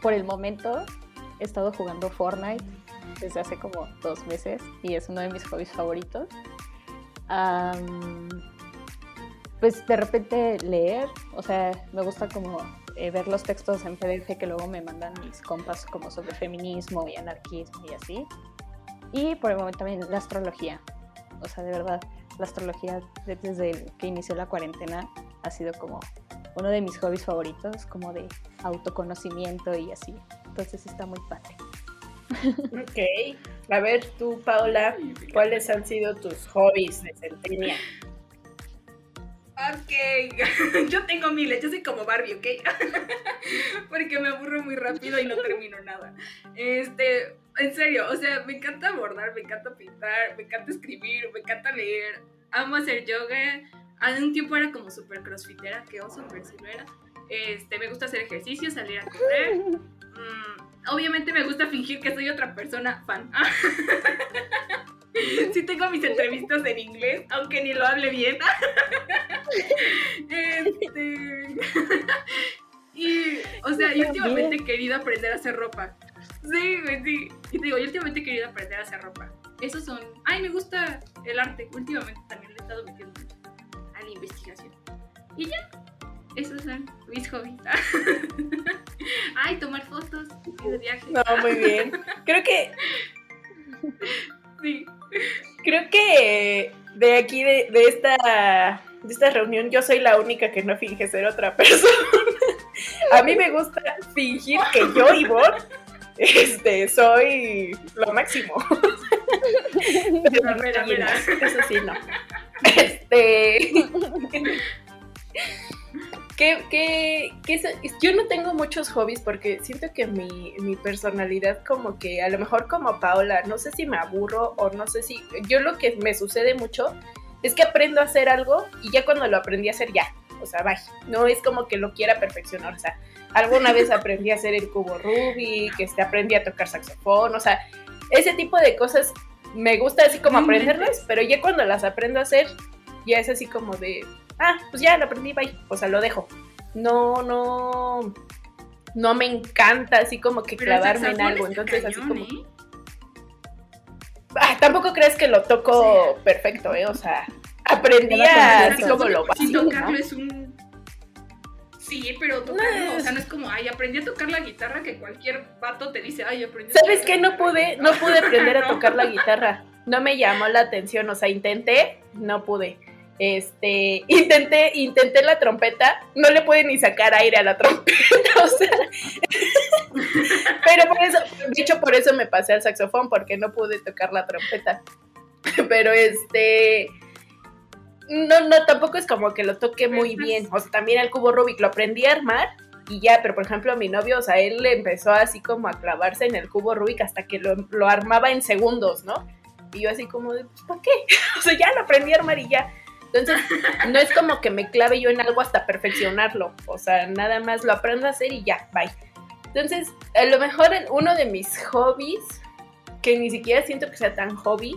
por el momento he estado jugando Fortnite desde hace como dos meses y es uno de mis hobbies favoritos. pues de repente leer, o sea, me gusta como eh, ver los textos en PDF que luego me mandan mis compas como sobre feminismo y anarquismo y así. Y por el momento también la astrología. O sea, de verdad, la astrología desde que inició la cuarentena ha sido como uno de mis hobbies favoritos, como de autoconocimiento y así. Entonces está muy padre. Ok. A ver, tú, Paula, ¿cuáles han sido tus hobbies de Centennial? Ok, <laughs> yo tengo miles, yo soy como Barbie, ¿ok? <laughs> Porque me aburro muy rápido y no termino nada. Este, en serio, o sea, me encanta bordar, me encanta pintar, me encanta escribir, me encanta leer, amo hacer yoga. Hace un tiempo era como súper crossfitera, que oso, pero si lo era. Este, me gusta hacer ejercicio, salir a correr. Mm, obviamente me gusta fingir que soy otra persona fan. <laughs> <laughs> sí tengo mis entrevistas en inglés, aunque ni lo hable bien. <laughs> este... <laughs> y, o sea, yo últimamente he querido aprender a hacer ropa. Sí, güey, sí. Y te digo, yo últimamente he querido aprender a hacer ropa. esos son. Ay, me gusta el arte. Últimamente también le he estado metiendo a la investigación. Y ya, esos son mis hobbies. Ay, tomar fotos, de viaje. No, muy bien. Creo que, Sí. Creo que de aquí, de, de esta, de esta reunión, yo soy la única que no finge ser otra persona. A mí me gusta fingir que yo, Ivonne, este, soy lo máximo. Pero no Mira, mira. Eso sí, no. Este. ¿Qué, qué, qué es- yo no tengo muchos hobbies porque siento que mi, mi personalidad como que a lo mejor como Paola, no sé si me aburro o no sé si... Yo lo que me sucede mucho es que aprendo a hacer algo y ya cuando lo aprendí a hacer ya, o sea, bye. No es como que lo quiera perfeccionar, o sea, alguna vez <laughs> aprendí a hacer el cubo Rubik, este, aprendí a tocar saxofón, o sea, ese tipo de cosas me gusta así como aprenderlas, pero ya cuando las aprendo a hacer, ya es así como de, ah, pues ya lo aprendí, bye, o sea, lo dejo. No, no, no me encanta así como que Pero clavarme en algo, entonces así como... ¿eh? Ah, tampoco crees que lo toco perfecto, ¿eh? O sea, aprendí así como lo básico, tocarlo ¿no? es un. Sí, pero tocarlo, No, o sea, no es como, ay, aprendí a tocar la guitarra que cualquier vato te dice, ay, aprendí a ¿Sabes qué? No guitarra". pude, no pude <laughs> aprender a tocar la guitarra. No me llamó la atención, o sea, intenté, no pude. Este, <laughs> intenté, intenté la trompeta, no le pude ni sacar aire a la trompeta, <laughs> o sea. Pero por eso, de hecho, por eso me pasé al saxofón, porque no pude tocar la trompeta. <laughs> Pero este. No, no, tampoco es como que lo toque muy bien. O sea, también el cubo Rubik lo aprendí a armar y ya, pero por ejemplo, mi novio, o sea, él le empezó así como a clavarse en el cubo Rubik hasta que lo, lo armaba en segundos, ¿no? Y yo así como de, pues, ¿para qué? O sea, ya lo aprendí a armar y ya. Entonces, no es como que me clave yo en algo hasta perfeccionarlo. O sea, nada más lo aprendo a hacer y ya, bye. Entonces, a lo mejor uno de mis hobbies, que ni siquiera siento que sea tan hobby,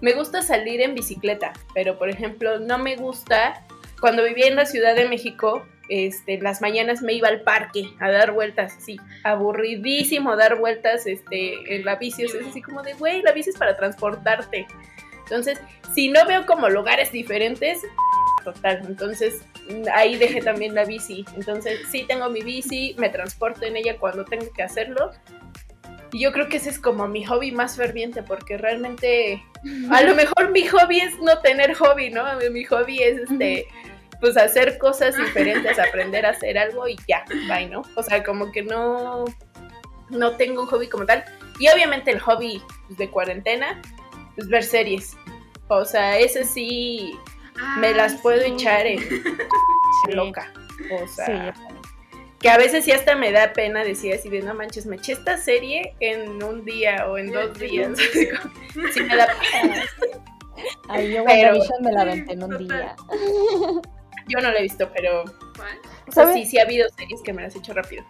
me gusta salir en bicicleta, pero por ejemplo, no me gusta, cuando vivía en la Ciudad de México, este, las mañanas me iba al parque a dar vueltas, así, aburridísimo dar vueltas este, en la bici, es así como de, güey, la bici es para transportarte. Entonces, si no veo como lugares diferentes, total, entonces ahí dejé también la bici. Entonces, sí tengo mi bici, me transporto en ella cuando tengo que hacerlo. Y yo creo que ese es como mi hobby más ferviente, porque realmente, a lo mejor mi hobby es no tener hobby, ¿no? Mi hobby es este, pues hacer cosas <laughs> diferentes, aprender a hacer algo y ya, bye, ¿no? O sea, como que no, no tengo un hobby como tal. Y obviamente el hobby pues, de cuarentena, pues ver series. O sea, ese sí me las Ay, puedo sí. echar en <laughs> Sí. loca. O sea, Sí, que a veces sí hasta me da pena decir así de no manches, me eché esta serie en un día o en dos días. <laughs> sí me da pena. Ahí yo Pero- me la aventé en un total. día. Yo no la he visto, pero ¿Cuál? o sea, sí, sí ha habido series que me las he hecho rápido.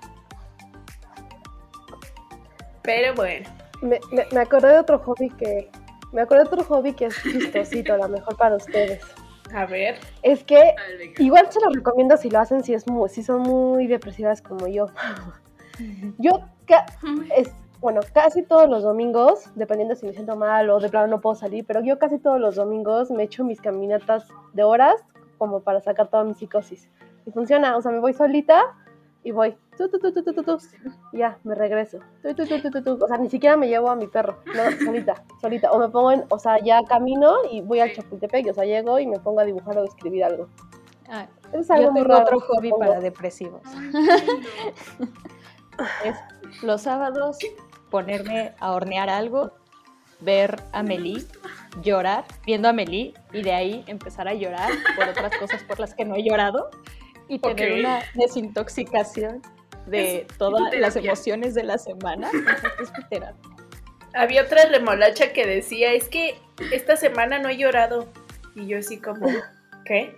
Pero bueno, Me, me, me acordé de otro hobby que. Me de otro hobby que es chistosito, a lo mejor para ustedes. a ver. Es que ver, igual se lo recomiendo si lo hacen si es muy, si son muy depresivas como yo. <laughs> Yo ca- es, bueno, casi todos los domingos, dependiendo si me siento mal o de plano no puedo salir, pero yo casi todos los domingos me echo mis caminatas de horas como para sacar toda mi psicosis. Y funciona, o sea, me voy solita y voy, tu, tu, tu, y ya, me regreso. O sea, ni siquiera me llevo a mi perro, no, solita, solita. O me pongo en, o sea, ya camino y voy al Chapultepec, o sea, llego y me pongo a dibujar o escribir algo. Ah, Es algo yo tengo raro otro hobby pongo. para depresivos. <laughs> Es los sábados ponerme a hornear algo, ver a Meli, llorar viendo a Meli y de ahí empezar a llorar por otras cosas por las que no he llorado y tener Ok. una desintoxicación de todas tu las emociones de la semana. <laughs> Es mi terapia. Había otra remolacha que decía, es que esta semana no he llorado. Y yo así como, <laughs> ¿qué?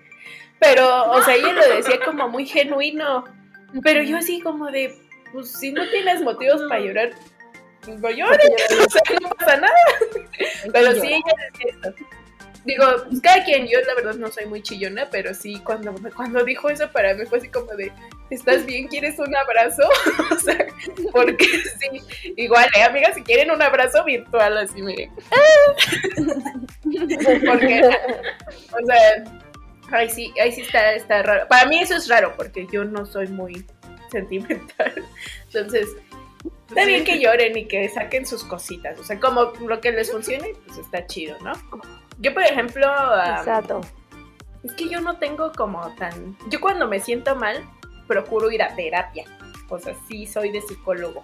Pero, o sea, ella lo decía como muy genuino. Pero yo así como de, pues si no tienes motivos para llorar, pues no llores, <laughs> o sea, no pasa nada. Pero sí, ella decía esto. Digo, pues cada quien, yo la verdad no soy muy chillona, pero sí, cuando, cuando dijo eso para mí fue así como de, ¿estás bien? ¿Quieres un abrazo? <laughs> o sea, porque sí, igual, eh, amigas, si quieren un abrazo virtual, así miren. <laughs> porque, o sea, ay sí, ahí sí está, está raro. Para mí eso es raro, porque yo no soy muy sentimental. Entonces, está bien que lloren y que saquen sus cositas. O sea, como lo que les funcione, pues está chido, ¿no? Yo, por ejemplo, am, Exacto. es que yo no tengo como tan... Yo cuando me siento mal, procuro ir a terapia. O sea, sí soy de psicólogo.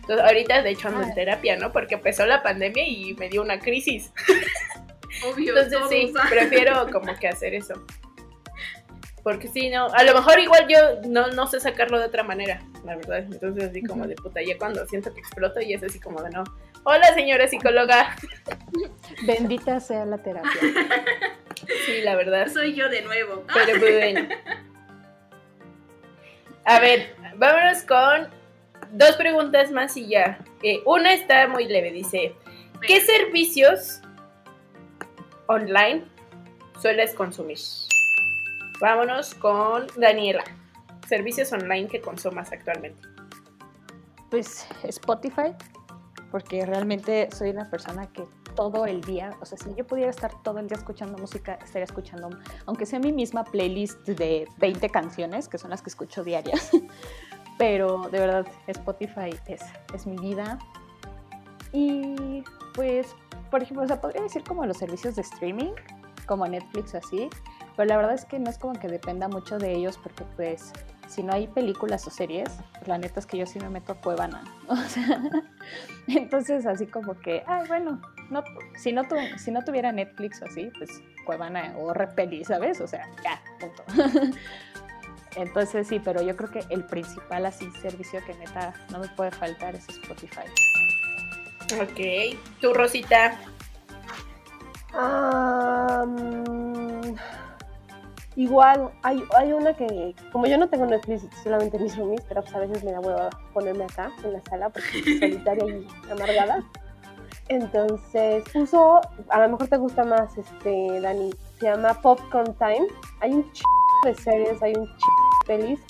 Entonces, ahorita, de hecho, ando en Ah. terapia, ¿no? Porque empezó la pandemia y me dio una crisis. <laughs> Obvio, Entonces, todos, sí, ah. prefiero como que hacer eso. Porque sí, no, a lo mejor igual yo no, no sé sacarlo de otra manera, la verdad. Entonces, así como de puta, ya cuando siento que exploto y es así como de no. Hola, señora psicóloga. <laughs> Bendita sea la terapia. <laughs> Sí, la verdad. Soy yo de nuevo. Pero muy bueno. A ver, vámonos con dos preguntas más y ya. Eh, una está muy leve, dice, ¿qué servicios online sueles consumir? Vámonos con Daniela. Servicios online que consumas actualmente. Pues Spotify, porque realmente soy una persona que todo el día, o sea, si yo pudiera estar todo el día escuchando música, estaría escuchando, aunque sea mi misma playlist de 20 canciones, que son las que escucho diarias, <laughs> pero de verdad Spotify es, es mi vida. Y pues, por ejemplo, o sea, podría decir como los servicios de streaming, como Netflix o así, pero la verdad es que no es como que dependa mucho de ellos porque pues si no hay películas o series, pues, la neta es que yo sí me meto a Cuevana. <laughs> O sea, entonces así como que, ay, bueno, no, si, no tu- si no tuviera Netflix o así, pues Cuevana o Repeli, ¿sabes? O sea, ya, punto. <laughs> Entonces sí, pero yo creo que el principal así servicio que neta no me puede faltar es Spotify. Ok. Tu Rosita. Am, igual, hay, hay una que, como yo no tengo Netflix, solamente mis roomies, pero pues a veces me da hueva ponerme acá en la sala porque estoy solitaria y amargada. Entonces, uso, a lo mejor te gusta más, este, Dani, se llama Popcorn Time. Hay un ch de series, hay un ch de pelis.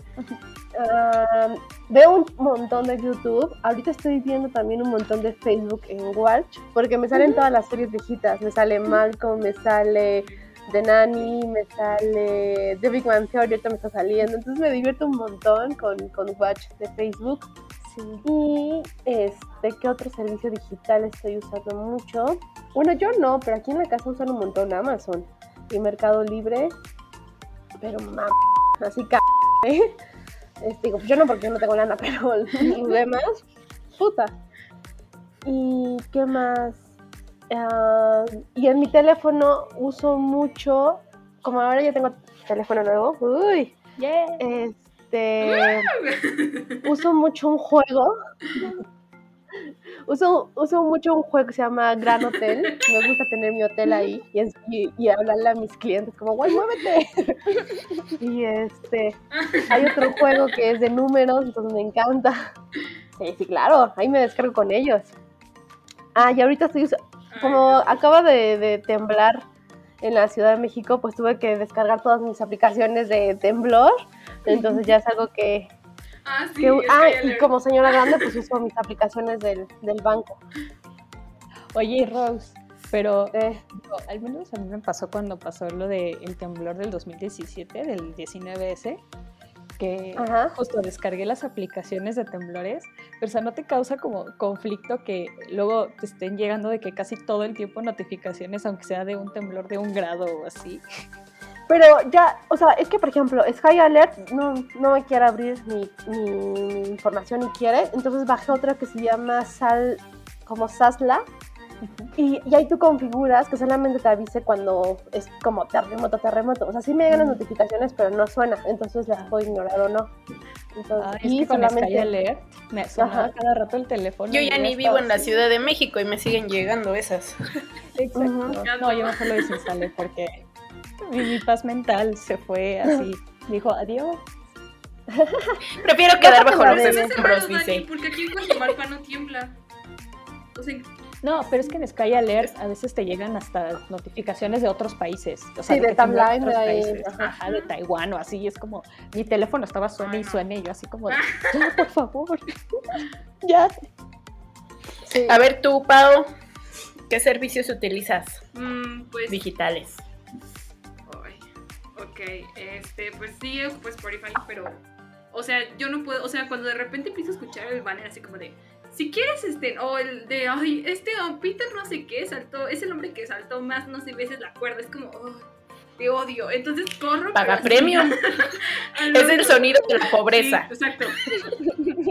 Veo un montón de YouTube. Ahorita estoy viendo también un montón de Facebook en Watch, porque me salen todas las series viejitas. Me sale Malcolm, me sale The Nanny, me sale The Big Man Theory, ahorita me está saliendo. Entonces me divierto un montón con, con Watch de Facebook. Sí. Y este, ¿qué otro servicio digital estoy usando mucho? Bueno, yo no, pero aquí en la casa usan un montón Amazon y Mercado Libre. Pero mam, así ca <laughs> ¿eh? Este, digo, yo no porque yo no tengo lana, <laughs> pero los demás, puta. ¿Y qué más? Ah, y en mi teléfono uso mucho, como ahora ya tengo teléfono nuevo, uy, este, <laughs> uso mucho un juego. Uso, uso mucho un juego que se llama Gran Hotel. Me gusta tener mi hotel ahí y, es- y- y hablarle a mis clientes como, guay, muévete. <laughs> y este, hay otro juego que es de números, entonces me encanta. Sí, sí, claro, ahí me descargo con ellos. Ah, y ahorita estoy, usa- como acaba de, de temblar en la Ciudad de México, pues tuve que descargar todas mis aplicaciones de temblor. Entonces ya es algo que... <laughs> Ah, sí. que- ah, y como señora <laughs> grande, pues uso mis aplicaciones del, del banco. Oye, Rose, pero Eh, digo, al menos a mí me pasó cuando pasó lo del temblor del 2017, del 19S, que ajá. justo descargué las aplicaciones de temblores, pero o sea, ¿no te causa como conflicto que luego te estén llegando de que casi todo el tiempo notificaciones, aunque sea de un temblor de un grado o así? Pero ya, o sea, es que por ejemplo, Sky Alert no, no me quiere abrir mi, mi información y quiere, entonces bajé otra que se llama Sal, como Sasla, y, y ahí tú configuras que solamente te avise cuando es como terremoto, terremoto. O sea, sí me llegan las notificaciones, pero no suena, entonces las puedo ignorar o no. Entonces, Ay, es y que con solamente... Alert me sonaba Ajá. cada rato el teléfono. Yo ya ni vivo en la. Ciudad de México y me siguen llegando esas. Exacto. No, yo mejor lo desinstalé porque mi, mi paz mental se fue así. Dijo, adiós. <laughs> Prefiero quedar bajo los escombros, dice. porque aquí en no tiembla. O sea, No, pero es que en Sky Alert a veces te llegan hasta notificaciones de otros países. O sea, Sí, de tiemblan timeline, otros de ahí, países. ajá. Ajá, de Taiwán o así. Y es como, mi teléfono estaba suene y suene. Y yo así como, de, ya, por favor. <laughs> ya. Sí. A ver tú, Pau, ¿qué servicios utilizas Mm, pues. digitales? Ay, ok, este, pues sí, ocupo Spotify, pero. O sea, yo no puedo. O sea, cuando de repente empiezo a escuchar el banner así como de. Si quieres, este, o el de, ay, este, oh, Peter no sé qué, saltó, es el hombre que saltó más, no sé, veces la cuerda, es como, oh, te odio. Entonces corro. Paga <laughs> al Es el sonido de la pobreza. Sí, exacto.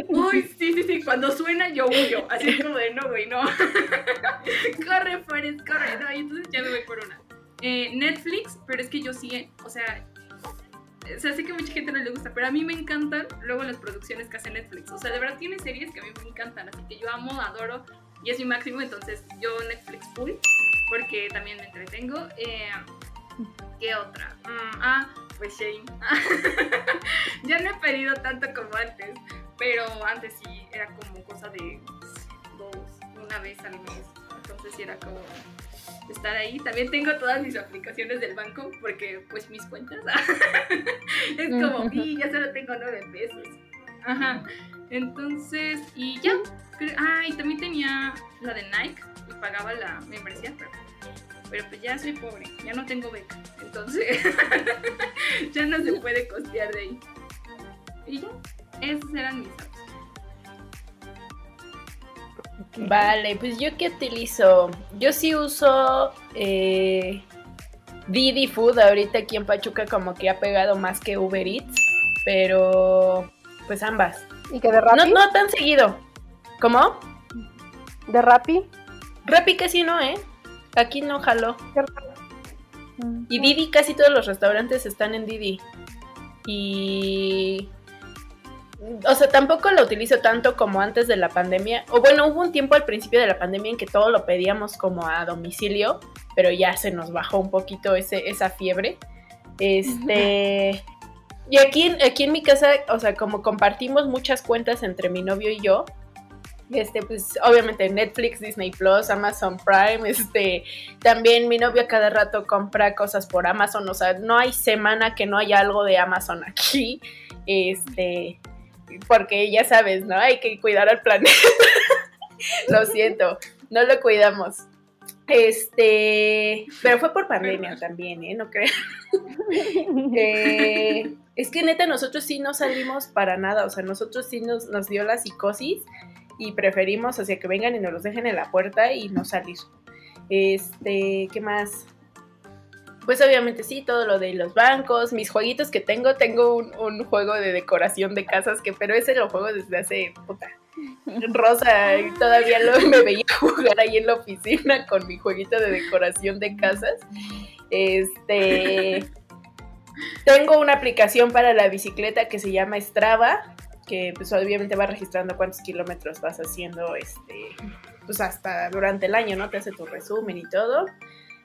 Uy, sí, sí, sí. Cuando suena, yo huyo. Así como de no, güey, no. <laughs> corre, Forrest, corre. No, y entonces ya me voy por una. Eh, Netflix, pero es que yo sí, eh, o sea. O sea, sé que mucha gente no le gusta, pero a mí me encantan luego las producciones que hace Netflix. O sea, de verdad tiene series que a mí me encantan, así que yo amo, adoro y es mi máximo. Entonces, yo Netflix full, porque también me entretengo. Eh, ¿Qué otra? Mm, ah, pues Shane. <laughs> ya no he pedido tanto como antes, pero antes sí era como cosa de dos, una vez al mes. Entonces era como estar ahí. También tengo todas mis aplicaciones del banco porque pues mis cuentas <laughs> es como, y ya solo tengo nueve pesos. Ajá. Entonces, y ya. Ah, y también tenía la de Nike y pagaba la membresía, pero, pero pues ya soy pobre, ya no tengo beca. Entonces, <laughs> ya no se puede costear de ahí. Y ya, esos eran mis Vale, pues yo qué utilizo. Yo sí uso eh, Didi Food ahorita aquí en Pachuca como que ha pegado más que Uber Eats, pero pues ambas. ¿Y que de No, Rappi? no tan seguido. ¿Cómo? ¿De Rappi? Rappi casi no, ¿eh? Aquí no jaló. Y Didi, casi todos los restaurantes están en Didi. Y... O sea, tampoco lo utilizo tanto como antes de la pandemia. O bueno, hubo un tiempo al principio de la pandemia en que todo lo pedíamos como a domicilio, pero ya se nos bajó un poquito ese, esa fiebre. Este... Y aquí, aquí en mi casa, o sea, como compartimos muchas cuentas entre mi novio y yo, este, pues obviamente Netflix, Disney Plus, Amazon Prime, este, también mi novio cada rato compra cosas por Amazon, o sea, no hay semana que no haya algo de Amazon aquí, este, porque ya sabes, ¿no? Hay que cuidar al planeta. <laughs> lo siento, no lo cuidamos. Este, pero fue por pandemia también, ¿eh? No creo. <laughs> Eh, es que neta, nosotros sí no salimos para nada, o sea, nosotros sí nos, nos dio la psicosis y preferimos, o sea, que vengan y nos los dejen en la puerta y no salir. Este, ¿qué más? Pues obviamente sí, todo lo de los bancos, mis jueguitos que tengo, tengo un, un juego de decoración de casas que, pero ese lo juego desde hace, puta, <laughs> Rosa todavía lo, me veía <laughs> jugar ahí en la oficina con mi jueguito de decoración de casas. Este, tengo una aplicación para la bicicleta que se llama Strava, que pues obviamente va registrando cuántos kilómetros vas haciendo, este, pues hasta durante el año, ¿no? Te hace tu resumen y todo.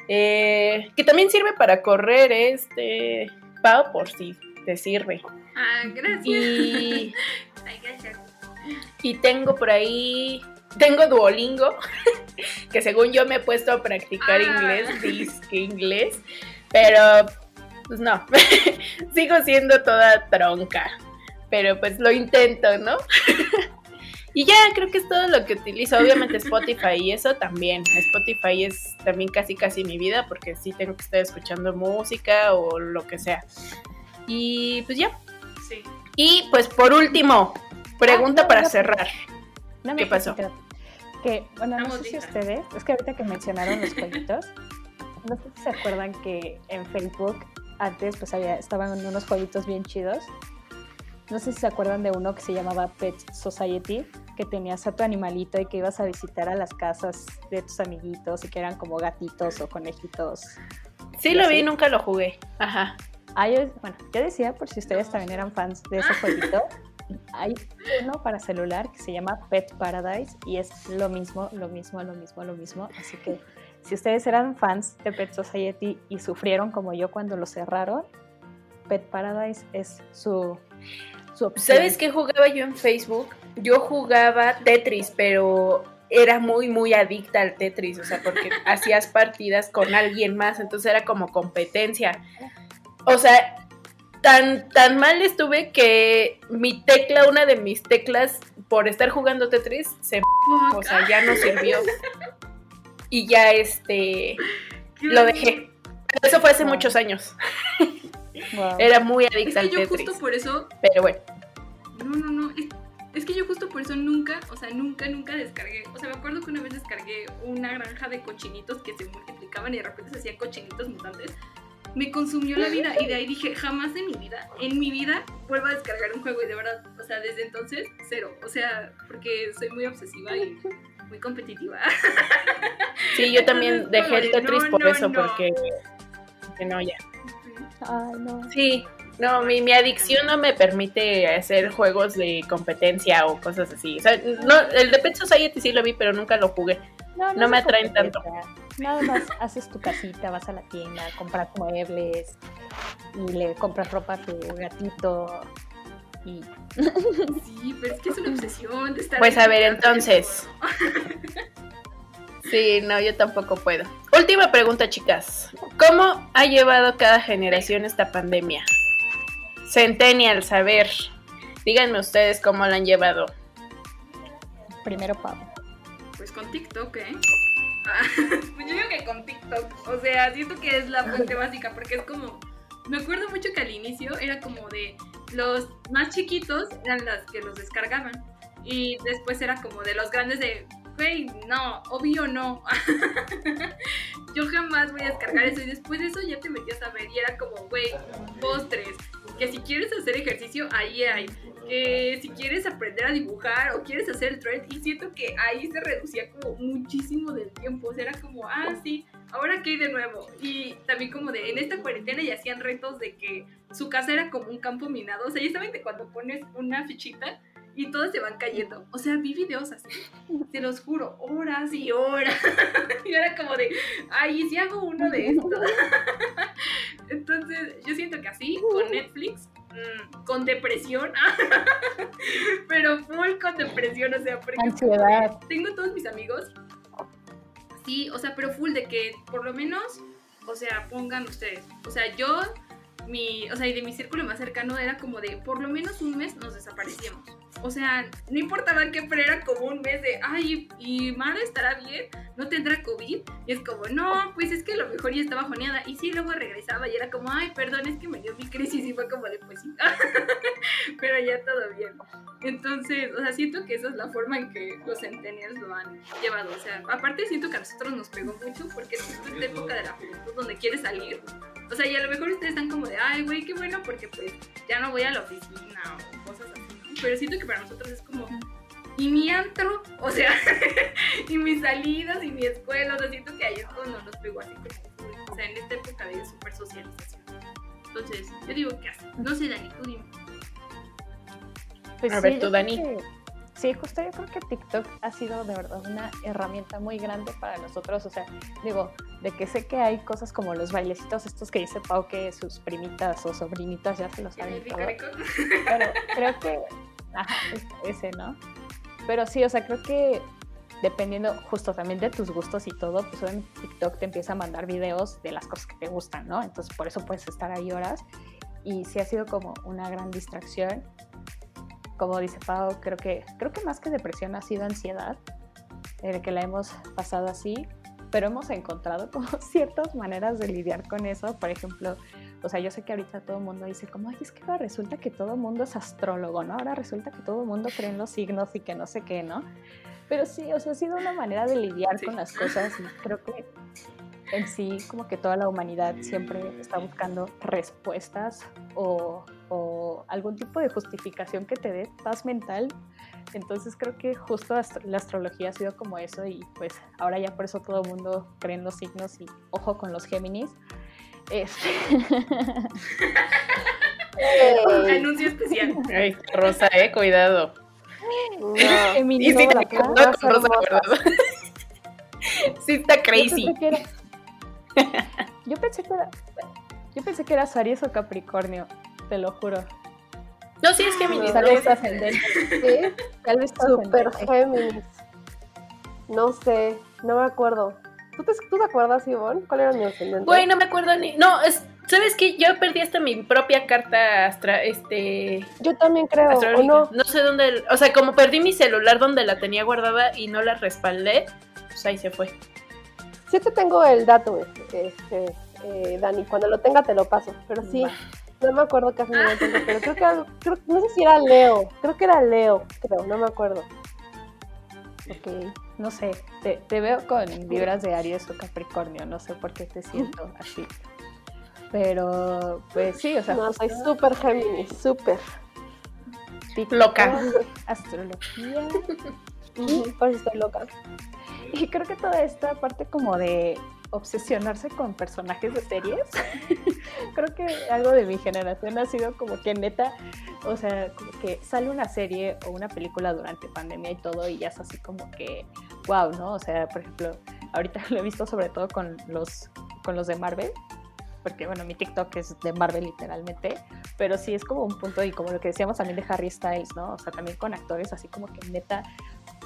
Eh, que también sirve para correr, este, Pau, por si te sirve. Ah, gracias. Y, <laughs> Ay, gracias. y tengo por ahí, tengo Duolingo, <laughs> que según yo me he puesto a practicar Ah. inglés, disque inglés, pero pues no, <laughs> sigo siendo toda tronca, pero pues lo intento, ¿no? Y ya creo que es todo lo que utilizo. Obviamente Spotify y eso también. Spotify es también casi casi mi vida porque sí tengo que estar escuchando música o lo que sea. Y pues ya. Sí. Y pues por último, pregunta Ah, no, para no. cerrar. No, ¿Qué pasó? Que, bueno, no sé si ustedes, es que ahorita que mencionaron los jueguitos, <laughs> no sé si se acuerdan que en Facebook antes pues había, estaban unos jueguitos bien chidos. No sé si se acuerdan de uno que se llamaba Pet Society, que tenías a tu animalito y que ibas a visitar a las casas de tus amiguitos y que eran como gatitos o conejitos. Sí ¿Y lo así? vi, nunca lo jugué. Ajá. Ah, yo, bueno, yo decía, por si ustedes también eran fans de ese jueguito, hay uno para celular que se llama Pet Paradise y es lo mismo, lo mismo, lo mismo, lo mismo. Así que si ustedes eran fans de Pet Society y sufrieron como yo cuando lo cerraron, Pet Paradise es su. ¿Sabes qué jugaba yo en Facebook? Yo jugaba Tetris, pero era muy, muy adicta al Tetris, o sea, porque <laughs> hacías partidas con alguien más, entonces era como competencia. O sea, tan, tan mal estuve que mi tecla, una de mis teclas, por estar jugando Tetris, se o sea, ya no sirvió. <laughs> Y ya este lo dejé. Eso fue hace muchos años. <laughs> Wow. Era muy Es adicta que al yo Tetris. justo por eso Pero bueno, No, no, no. Es, es que yo justo por eso nunca, o sea, nunca, nunca descargué. O sea, me acuerdo que una vez descargué una granja de cochinitos que se multiplicaban y de repente se hacían cochinitos mutantes. Me consumió la vida y de ahí dije, jamás en mi vida, en mi vida, vuelvo a descargar un juego y de verdad, o sea, desde entonces, cero. O sea, porque soy muy obsesiva y muy competitiva. sí, yo también Entonces, dejé el Tetris no, por no, eso, no. porque que no, ya. Ay, no. Sí, no, mi, mi adicción no me permite hacer juegos de competencia o cosas así. O sea, no, el de Pet Society sí lo vi, pero nunca lo jugué. No me atraen tanto. Nada más <laughs> haces tu casita, vas a la tienda, compras muebles y le compras ropa a tu gatito y <laughs> Sí, pero es que es una obsesión de estar. Pues, a ver, entonces. <laughs> Sí, no, yo tampoco puedo. Última pregunta, chicas. ¿Cómo ha llevado cada generación esta pandemia? Centennials, a ver. Díganme ustedes cómo la han llevado. primero Pau. Pues con TikTok, ¿eh? Ah, <laughs> pues yo digo que con TikTok. O sea, siento que es la fuente básica porque es como. Me acuerdo mucho que al inicio era como de los más chiquitos eran las que los descargaban. Y después era como de los grandes de, güey, no, obvio no. <laughs> Yo jamás voy a descargar eso. Y después de eso ya te metías a ver y era como, güey, postres. Que si quieres hacer ejercicio, ahí hay. Que si quieres aprender a dibujar o quieres hacer el thread. Y siento que ahí se reducía como muchísimo del tiempo. O sea, era como, ah, sí, ahora qué de nuevo. Y también como de, en esta cuarentena ya hacían retos de que su casa era como un campo minado. O sea, ya saben de cuando pones una fichita y todos se van cayendo. O sea, vi videos así, te los juro, horas y horas. <laughs> y era como de, ay, ¿y si hago uno de estos? <laughs> Entonces, yo siento que así, con Netflix, mm, con depresión, <laughs> pero full con depresión, o sea, porque Ansiedad. tengo todos mis amigos. Sí, o sea, pero full de que por lo menos, o sea, pongan ustedes. O sea, yo, mi, o sea, y de mi círculo más cercano era como de por lo menos un mes nos desaparecíamos. O sea, no importaba qué, pero era como un mes de, ay, ¿y Mara estará bien? ¿No tendrá COVID? Y es como, no, pues es que a lo mejor ya estaba bajoneada. Y sí, luego regresaba y era como, ay, perdón, es que me dio mi crisis. Y fue como de, pues sí, <laughs> pero ya todo bien. Entonces, o sea, siento que esa es la forma en que los centennials lo han llevado. O sea, aparte siento que a nosotros nos pegó mucho porque es justo esta época de la juventud donde quieres salir. O sea, y a lo mejor ustedes están como de, ay, güey, qué bueno porque pues ya no voy a la oficina o cosas así. Pero siento que para nosotros es como, y mi antro, o sea, <laughs> y mis salidas y mi escuela, o sea, siento que ahí es cuando nos pegó así como, o sea, en esta época de super socialización. Entonces, yo digo que así. No sé, Dani, tú dime. Pues A ver, tú, Dani. que- sí, justo yo creo que TikTok ha sido de verdad una herramienta muy grande para nosotros. O sea, digo, de que sé que hay cosas como los bailecitos estos que dice Pau que sus primitas o sobrinitas ya se los saben ¿El todo. Pero creo que. Ajá, es- ese, ¿no? Pero sí, o sea, creo que dependiendo justo también de tus gustos y todo, pues obviamente TikTok te empieza a mandar videos de las cosas que te gustan, ¿no? Entonces por eso puedes estar ahí horas. Y sí ha sido como una gran distracción. Como dice Pau, creo que, creo que más que depresión ha sido ansiedad, el que la hemos pasado así, pero hemos encontrado como <laughs> ciertas maneras de lidiar con eso. Por ejemplo, o sea, yo sé que ahorita todo el mundo dice como, ay, es que ahora resulta que todo el mundo es astrólogo, ¿no? Ahora resulta que todo el mundo cree en los signos y que no sé qué, ¿no? Pero sí, o sea, ha sido una manera de lidiar Sí. con las cosas y creo que en sí como que toda la humanidad siempre está buscando respuestas o, o algún tipo de justificación que te dé paz mental. Entonces creo que justo astro- la astrología ha sido como eso y pues ahora ya por eso todo el mundo cree en los signos y ojo con los Géminis. Este, <laughs> Anuncio especial. Ay, Rosa, eh, cuidado. <laughs> no. Y <laughs> sí, está Yo crazy. pensé que era, yo pensé que era, yo pensé que era Aries o Capricornio, te lo juro. No, sí, es que mi Tal vez ascendente, <laughs> Sí, tal vez super. Géminis. No sé, no me acuerdo. ¿Tú te, tú te acuerdas, Ivonne? ¿Cuál era mi ascendente? Güey, no me acuerdo ni. No, es, ¿sabes qué? Yo perdí hasta mi propia carta astra, este, Yo también creo, ¿o no? No sé dónde. O sea, como perdí mi celular donde la tenía guardada y no la respaldé, pues ahí se fue. Sí te tengo el dato, este, este, eh, Dani. Cuando lo tenga te lo paso. Pero sí. No me acuerdo qué ascendente tengo, pero creo que era- creo- no sé si era Leo. Creo que era Leo, creo, no me acuerdo. Ok, no sé, te, te veo con vibras de Aries o Capricornio, no sé por qué te siento así. Pero, pues sí, o sea, No, soy súper Géminis, súper. Loca. <laughs> Astrología. Por eso estoy loca. Y creo que toda esta parte como de obsesionarse con personajes de series, <laughs> creo que algo de mi generación ha sido como que neta, o sea, como que sale una serie o una película durante pandemia y todo y ya es así como que, wow, ¿no? O sea, por ejemplo, ahorita <laughs> lo he visto sobre todo con los, con los de Marvel, porque bueno, mi TikTok es de Marvel literalmente, pero sí es como un punto y como lo que decíamos también de Harry Styles, ¿no? O sea, también con actores así como que neta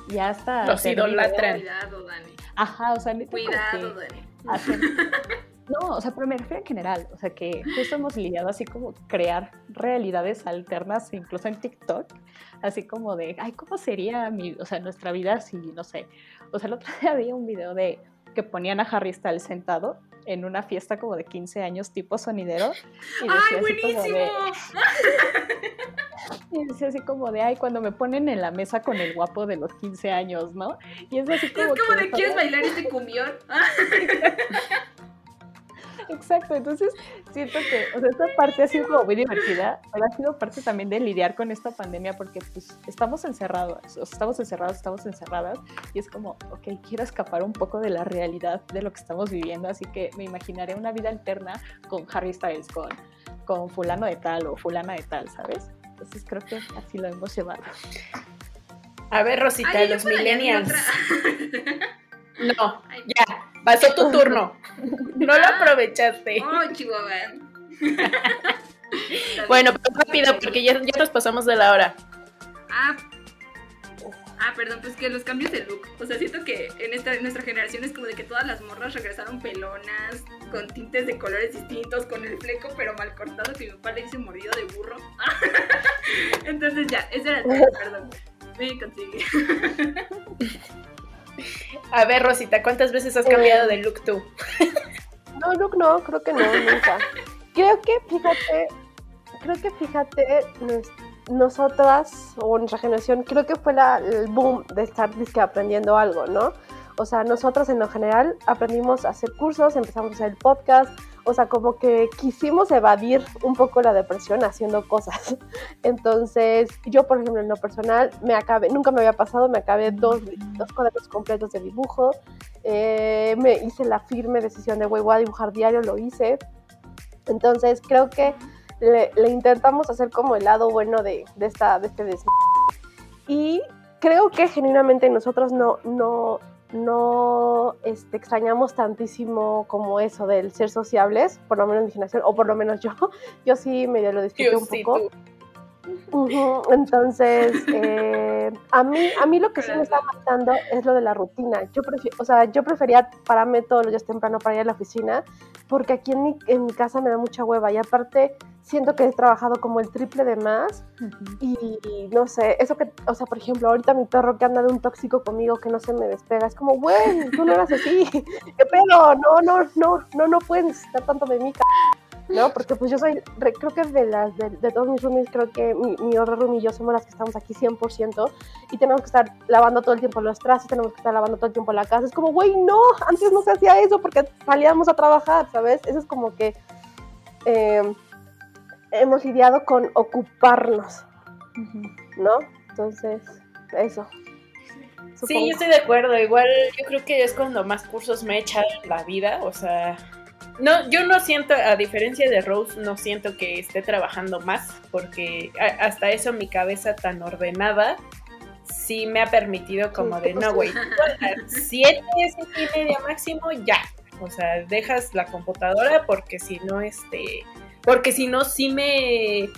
ya hasta... Los idolatran. Cuidado, Dani. Ajá, o sea, Cuidado, que Dani. hacen- <laughs> No, o sea, pero me refiero en general, o sea, que justo hemos lidiado así como crear realidades alternas, incluso en TikTok, así como de, ay, ¿cómo sería mi, o sea, nuestra vida si, no sé, o sea, el otro <laughs> día vi un video de que ponían a Harry Styles sentado en una fiesta como de 15 años tipo sonidero y decía ¡Ay, así como de, buenísimo! <laughs> y decía así como de, ay, cuando me ponen en la mesa con el guapo de los 15 años, ¿no? Y es así Es como como que, de, ¿quieres bailar este cumbión? <laughs> Exacto, entonces siento que, o sea, esta parte ha sido como muy divertida, pero ha sido parte también de lidiar con esta pandemia porque pues estamos encerrados, o sea, estamos encerrados, estamos encerradas y es como, ok, quiero escapar un poco de la realidad de lo que estamos viviendo, así que me imaginaré una vida alterna con Harry Styles, con, con fulano de tal o fulana de tal, ¿sabes? Entonces creo que así lo hemos llevado. A ver, Rosita, ay, los millennials. <laughs> No, Ay, ya, pasó tu <laughs> turno. No lo aprovechaste. Oh, Chihuahua. <laughs> Bueno, pero rápido, porque ya, ya nos pasamos de la hora. Ah, ah, perdón, pues que los cambios de look. O sea, siento que en esta en nuestra generación es como de que todas las morras regresaron pelonas, con tintes de colores distintos, con el fleco pero mal cortado, que mi papá le dice mordido de burro. <laughs> Entonces ya, eso era todo, perdón. Me consigue. A ver, Rosita, ¿cuántas veces has cambiado de look tú? No, Luke, no, creo que no, nunca. Creo que, fíjate, creo que, fíjate, nos- nosotras o nuestra generación, creo que fue la, el boom de estar dizque, aprendiendo algo, ¿no? O sea, nosotros en lo general aprendimos a hacer cursos, empezamos a hacer el podcast, o sea, como que quisimos evadir un poco la depresión haciendo cosas. <laughs> Entonces, yo, por ejemplo, en lo personal, me acabé, nunca me había pasado, me acabé dos, dos cuadernos completos de dibujo, eh, me hice la firme decisión de, güey, voy a dibujar diario, lo hice. Entonces, creo que le, intentamos hacer como el lado bueno de, de esta, de este des... Y creo que genuinamente nosotros no, no, no este, extrañamos tantísimo como eso del ser sociables, por lo menos mi generación, o por lo menos yo. <laughs> Yo sí medio lo disfruté un poco. tú. Entonces, <laughs> eh, a, mí, a mí lo que sí me está matando es lo de la rutina. Yo, prefi- o sea, yo prefería pararme todos los días temprano para ir a la oficina, porque aquí en mi, en mi casa me da mucha hueva y aparte siento que he trabajado como el triple de más y, y no sé, eso que, o sea, por ejemplo, ahorita mi perro que anda de un tóxico conmigo que no se me despega, es como, güey, tú no eras así, <laughs> qué pedo, no, no, no, no, no puedes necesitar tanto de mí, c- ¿no? Porque pues yo soy, re- creo que de las, de, de todos mis roomies, creo que mi, mi otra roomie y yo somos las que estamos aquí 100% y tenemos que estar lavando todo el tiempo los trastes, tenemos que estar lavando todo el tiempo la casa, es como, güey, no, antes no se hacía eso porque salíamos a trabajar, ¿sabes? Eso es como que eh, hemos lidiado con ocuparnos, ¿no? Entonces, eso. Sí, yo estoy de acuerdo. Igual yo creo que es cuando más cursos me he echado en la vida. O sea, no, yo no siento, a diferencia de Rose, no siento que esté trabajando más, porque hasta eso mi cabeza tan ordenada sí me ha permitido como de, no, güey, siete, siete y media máximo, ya. O sea, dejas la computadora porque si no, este, porque si no, sí me,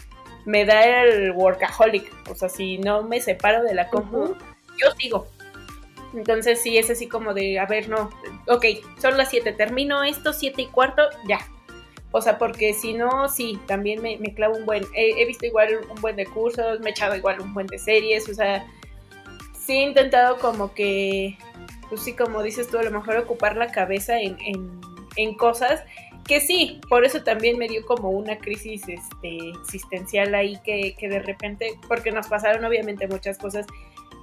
me da el workaholic. O sea, si no me separo de la compu, yo sigo. Entonces sí, es así como de, a ver, no, ok, son las 7, termino esto, 7 y cuarto, ya. O sea, porque si no, sí, también me, me clavo un buen, he, visto igual un buen de cursos, me he echado igual un buen de series, o sea, sí he intentado como que, pues sí, como dices tú, a lo mejor ocupar la cabeza en, en, en cosas que sí, por eso también me dio como una crisis este, existencial ahí que, que de repente, porque nos pasaron obviamente muchas cosas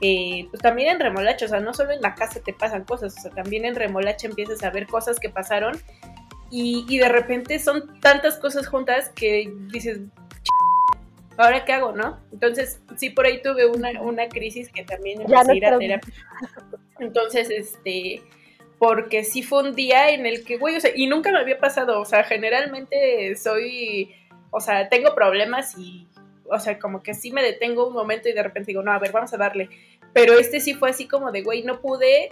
eh, pues también en remolacha, o sea, no solo en la casa te pasan cosas, o sea, también en remolacha empiezas a ver cosas que pasaron y, y de repente son tantas cosas juntas que dices, "Ch- ¿ahora qué hago, no? Entonces, sí, por ahí tuve una, una crisis que también empecé no a ir a terapia. Entonces, este, porque sí fue un día en el que, güey, o sea, y nunca me había pasado, o sea, generalmente soy, o sea, tengo problemas y, o sea, como que sí me detengo un momento y de repente digo, no, a ver, vamos a darle. Pero este sí fue así como de, güey, no pude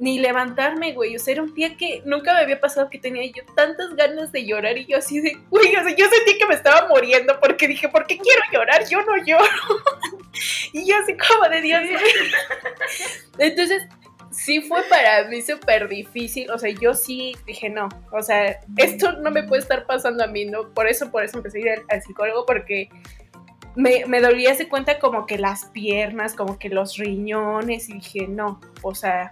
ni levantarme, güey. O sea, era un día que nunca me había pasado que tenía yo tantas ganas de llorar y yo así de, güey, o sea, yo sentí que me estaba muriendo porque dije, ¿por qué quiero llorar? Yo no lloro. <laughs> y yo así como de Dios. <laughs> Entonces, sí fue para mí súper difícil. O sea, yo sí dije, no, o sea, esto no me puede estar pasando a mí, ¿no? Por eso, por eso empecé a ir al psicólogo porque me, me dolía de cuenta como que las piernas, como que los riñones, y dije, no, o sea,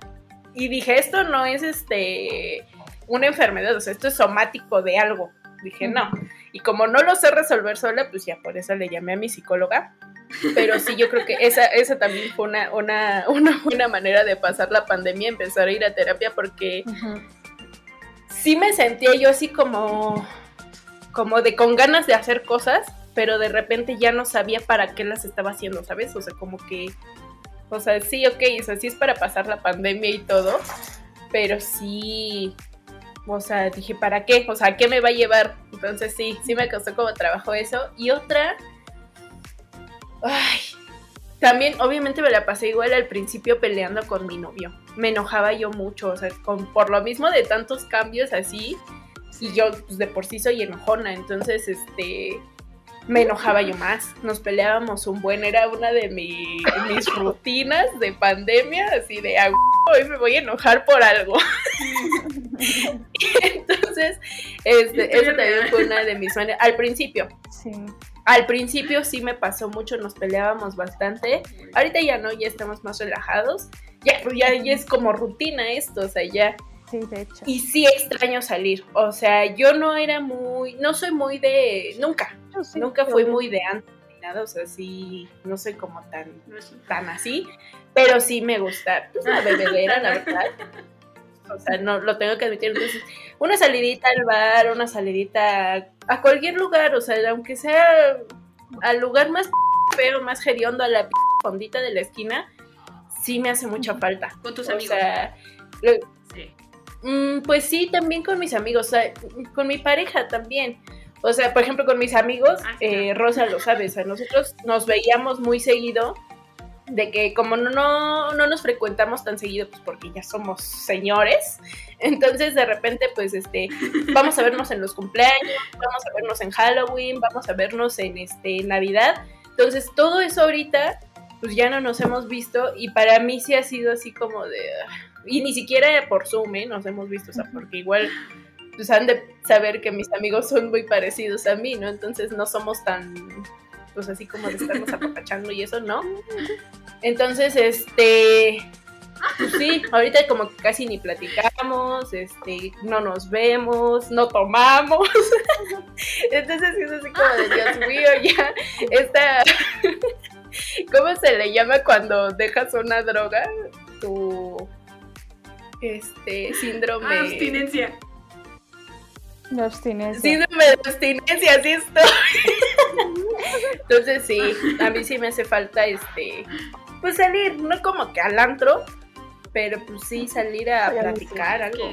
y dije, esto no es este una enfermedad, o sea, esto es somático de algo. Dije, no. Y como no lo sé resolver sola, pues ya por eso le llamé a mi psicóloga. Pero sí, yo creo que esa, esa también fue una, una, una buena manera de pasar la pandemia, empezar a ir a terapia, porque sí me sentía yo así como, como de con ganas de hacer cosas, pero de repente ya no sabía para qué las estaba haciendo, ¿sabes? O sea, como que, o sea, sí, ok, o sea, sí es para pasar la pandemia y todo, pero sí, o sea, dije, ¿para qué? O sea, ¿a qué me va a llevar? Entonces sí, sí me costó como trabajo eso. Y otra, ay, también obviamente me la pasé igual al principio peleando con mi novio. Me enojaba yo mucho, o sea, con, por lo mismo de tantos cambios así, y yo pues, de por sí soy enojona, entonces este me enojaba yo más, nos peleábamos un buen, era una de mi- mis <laughs> rutinas de pandemia, así de "Ah, hoy me voy a enojar por algo. <laughs> entonces, este, eso también fue una de mis maneras, al principio, Sí. al principio sí me pasó mucho, nos peleábamos bastante. Ahorita ya no, ya estamos más relajados. Ya, pues ya, ya es como rutina esto, o sea, ya. Sí, de hecho. Y sí extraño salir. O sea, yo no era muy, no soy muy de, nunca, sí, nunca fui muy de antes ni nada, o sea, sí, no soy como tan, tan así, pero sí me gusta, pues la bebedera, la <laughs> verdad. O sea, no lo tengo que admitir. Entonces, una salidita al bar, una salidita a, cualquier lugar, o sea, aunque sea al lugar más feo, más hediondo, a la p- fondita de la esquina, sí me hace mucha falta. Con tus O amigos. sea, lo-. Mm, pues sí, también con mis amigos, o sea, con mi pareja también. O sea, por ejemplo, con mis amigos, Ah, eh. Rosa lo sabe, o sea, nosotros nos veíamos muy seguido, de que como no, no, no nos frecuentamos tan seguido, pues porque ya somos señores, <laughs> entonces de repente, pues, este, vamos a vernos en los cumpleaños, vamos a vernos en Halloween, vamos a vernos en, este, Navidad. Entonces, todo eso ahorita, pues ya no nos hemos visto y para mí sí ha sido así como de... ah, Y ni siquiera por Zoom, ¿eh? Nos hemos visto, o sea, porque igual pues han de saber que mis amigos son muy parecidos a mí, ¿no? Entonces no somos tan, pues así como de estarnos apapachando y eso, ¿no? Entonces, este, pues sí, ahorita como que casi ni platicamos, este, no nos vemos, no tomamos. <laughs> Entonces es así como de Dios mío, ya, esta, <laughs> ¿cómo se le llama cuando dejas una droga? Tu, este, síndrome. Ah, abstinencia. De abstinencia. Síndrome de abstinencia, así estoy. <laughs> Entonces sí, a mí sí me hace falta este, pues salir, no como que al antro, pero pues sí salir a Sí, sí. platicar algo.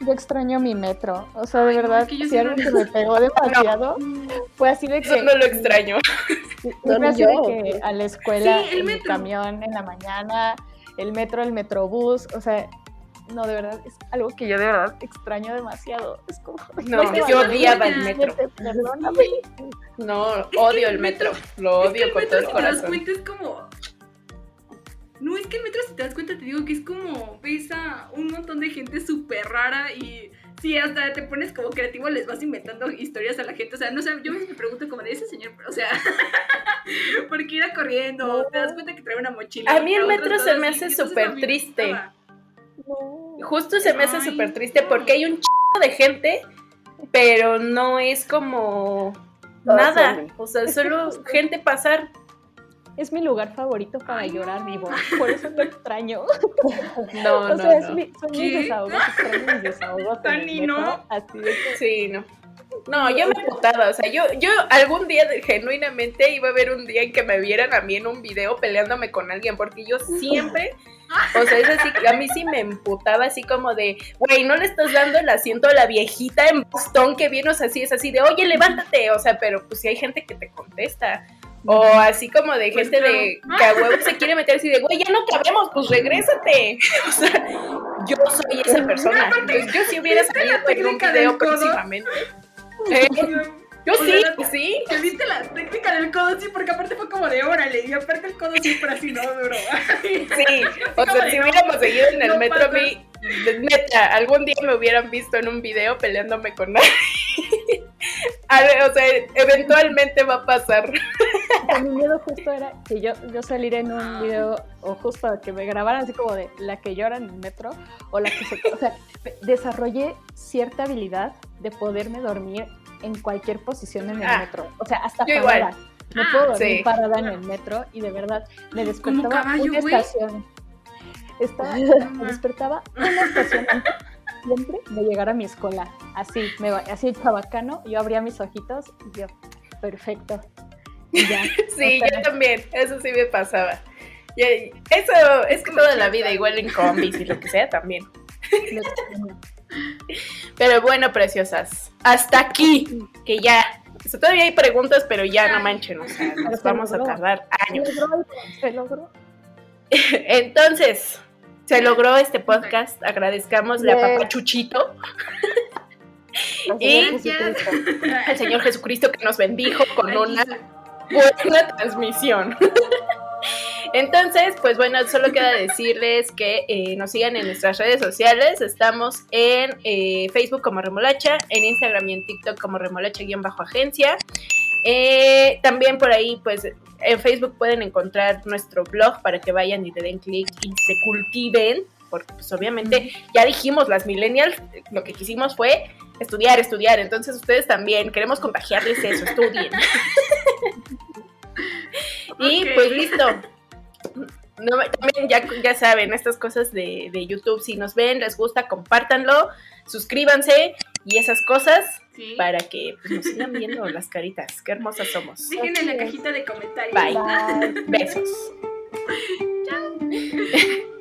Yo extraño mi metro. O sea, de Ay, no, verdad, es que yo si sí algo no- que me pegó demasiado fue así de Eso que. no lo extraño. <laughs> Fue No, así yo. de que a la escuela, Sí, el en mi metro. camión en la mañana, el metro, el metrobús, o sea, no, de verdad, es algo que yo de verdad extraño demasiado. Es como. No, es que yo odiaba el metro. Perdóname. No, odio el metro, lo es que odio el con metro, todo el si te das cuenta, es como. No, es que el metro, si te das cuenta, te digo que es como, ves a un montón de gente súper rara y sí, hasta te pones como creativo, les vas inventando historias a la gente. O sea, no sé, yo me pregunto como de ese señor, o sea, <laughs> ¿por qué irá corriendo? Te das cuenta que trae una mochila. A mí el metro se me hace súper triste. No. Justo se me hace súper triste porque hay un chingo de gente, pero no es como nada. O sea, solo gente pasar. Es mi lugar favorito para Ay, llorar vivo. Por eso lo extraño. <laughs> No, o no, sea, es no. mi- son mis desahogos, extraño mis desahogos. no. Así de que Sí, no. No, yo me putaba, o sea, yo, yo algún día genuinamente iba a haber un día en que me vieran a mí en un video peleándome con alguien, porque yo siempre, <laughs> o sea, es así, a mí sí me emputaba así como de, güey, no le estás dando el asiento a la viejita en Boston que viene, o sea, así es así de, oye, levántate, o sea, pero pues si hay gente que te contesta. O así como de Pues gente de que a huevo se quiere meter así de, güey, ya no cabemos, pues regrésate. <laughs> O sea, yo soy esa persona. Entonces, yo si hubiera ¿viste salido en un video próximamente. Eh, <laughs> yo sí, la- sí. ¿Te viste la técnica del codo? Sí, porque aparte fue como de órale, y aparte el codo siempre así, ¿no? Duro. <laughs> <laughs> Sí, o sea, si hubiéramos seguido en el No metro, pasa. mí, neta, algún día me hubieran visto en un video peleándome con nadie. O sea, eventualmente va a pasar. o sea, mi miedo justo era que yo, yo salir en un video o justo que me grabaran así como de la que llora en el metro o la que se... O sea, desarrollé cierta habilidad de poderme dormir en cualquier posición en el Ah, metro. O sea, hasta yo parada. igual. Me Ah, puedo dormir sí. parada en el metro y de verdad me despertaba caballo, una güey. estación. Estaba, me <laughs> despertaba una estación antes siempre de llegar a mi escuela. Así, me, así chabacano, yo abría mis ojitos y yo, perfecto. Y ya. <laughs> Sí, yo también, eso sí me pasaba. Y eso es que toda la vida, igual en combis y lo que sea también. Pero bueno, preciosas, hasta aquí, que ya. O sea, todavía hay preguntas, pero ya no manchen, o sea, nos vamos a tardar Se años. logró, se logró. <laughs> Entonces, se logró este podcast. Agradezcamosle a. Papá Chuchito, Y- al Señor Jesucristo que nos bendijo con una buena transmisión. <laughs> Entonces, pues bueno, solo queda decirles que eh, nos sigan en nuestras redes sociales. Estamos en eh, Facebook como Remolacha, en Instagram y en TikTok como Remolacha-agencia. Eh, también por ahí, pues en Facebook pueden encontrar nuestro blog para que vayan y le den clic y se cultiven. Porque pues obviamente ya dijimos, las millennials, lo que quisimos fue estudiar, estudiar. Entonces ustedes también queremos contagiarles eso, estudien. <laughs> Y pues listo. No, también ya, ya saben, estas cosas de, de YouTube, si nos ven, les gusta, compártanlo, suscríbanse y esas cosas Sí. para que pues, nos sigan viendo las caritas. Qué hermosas somos. Dejen en la cajita de comentarios. Bye. Bye. Besos. Chao. <laughs>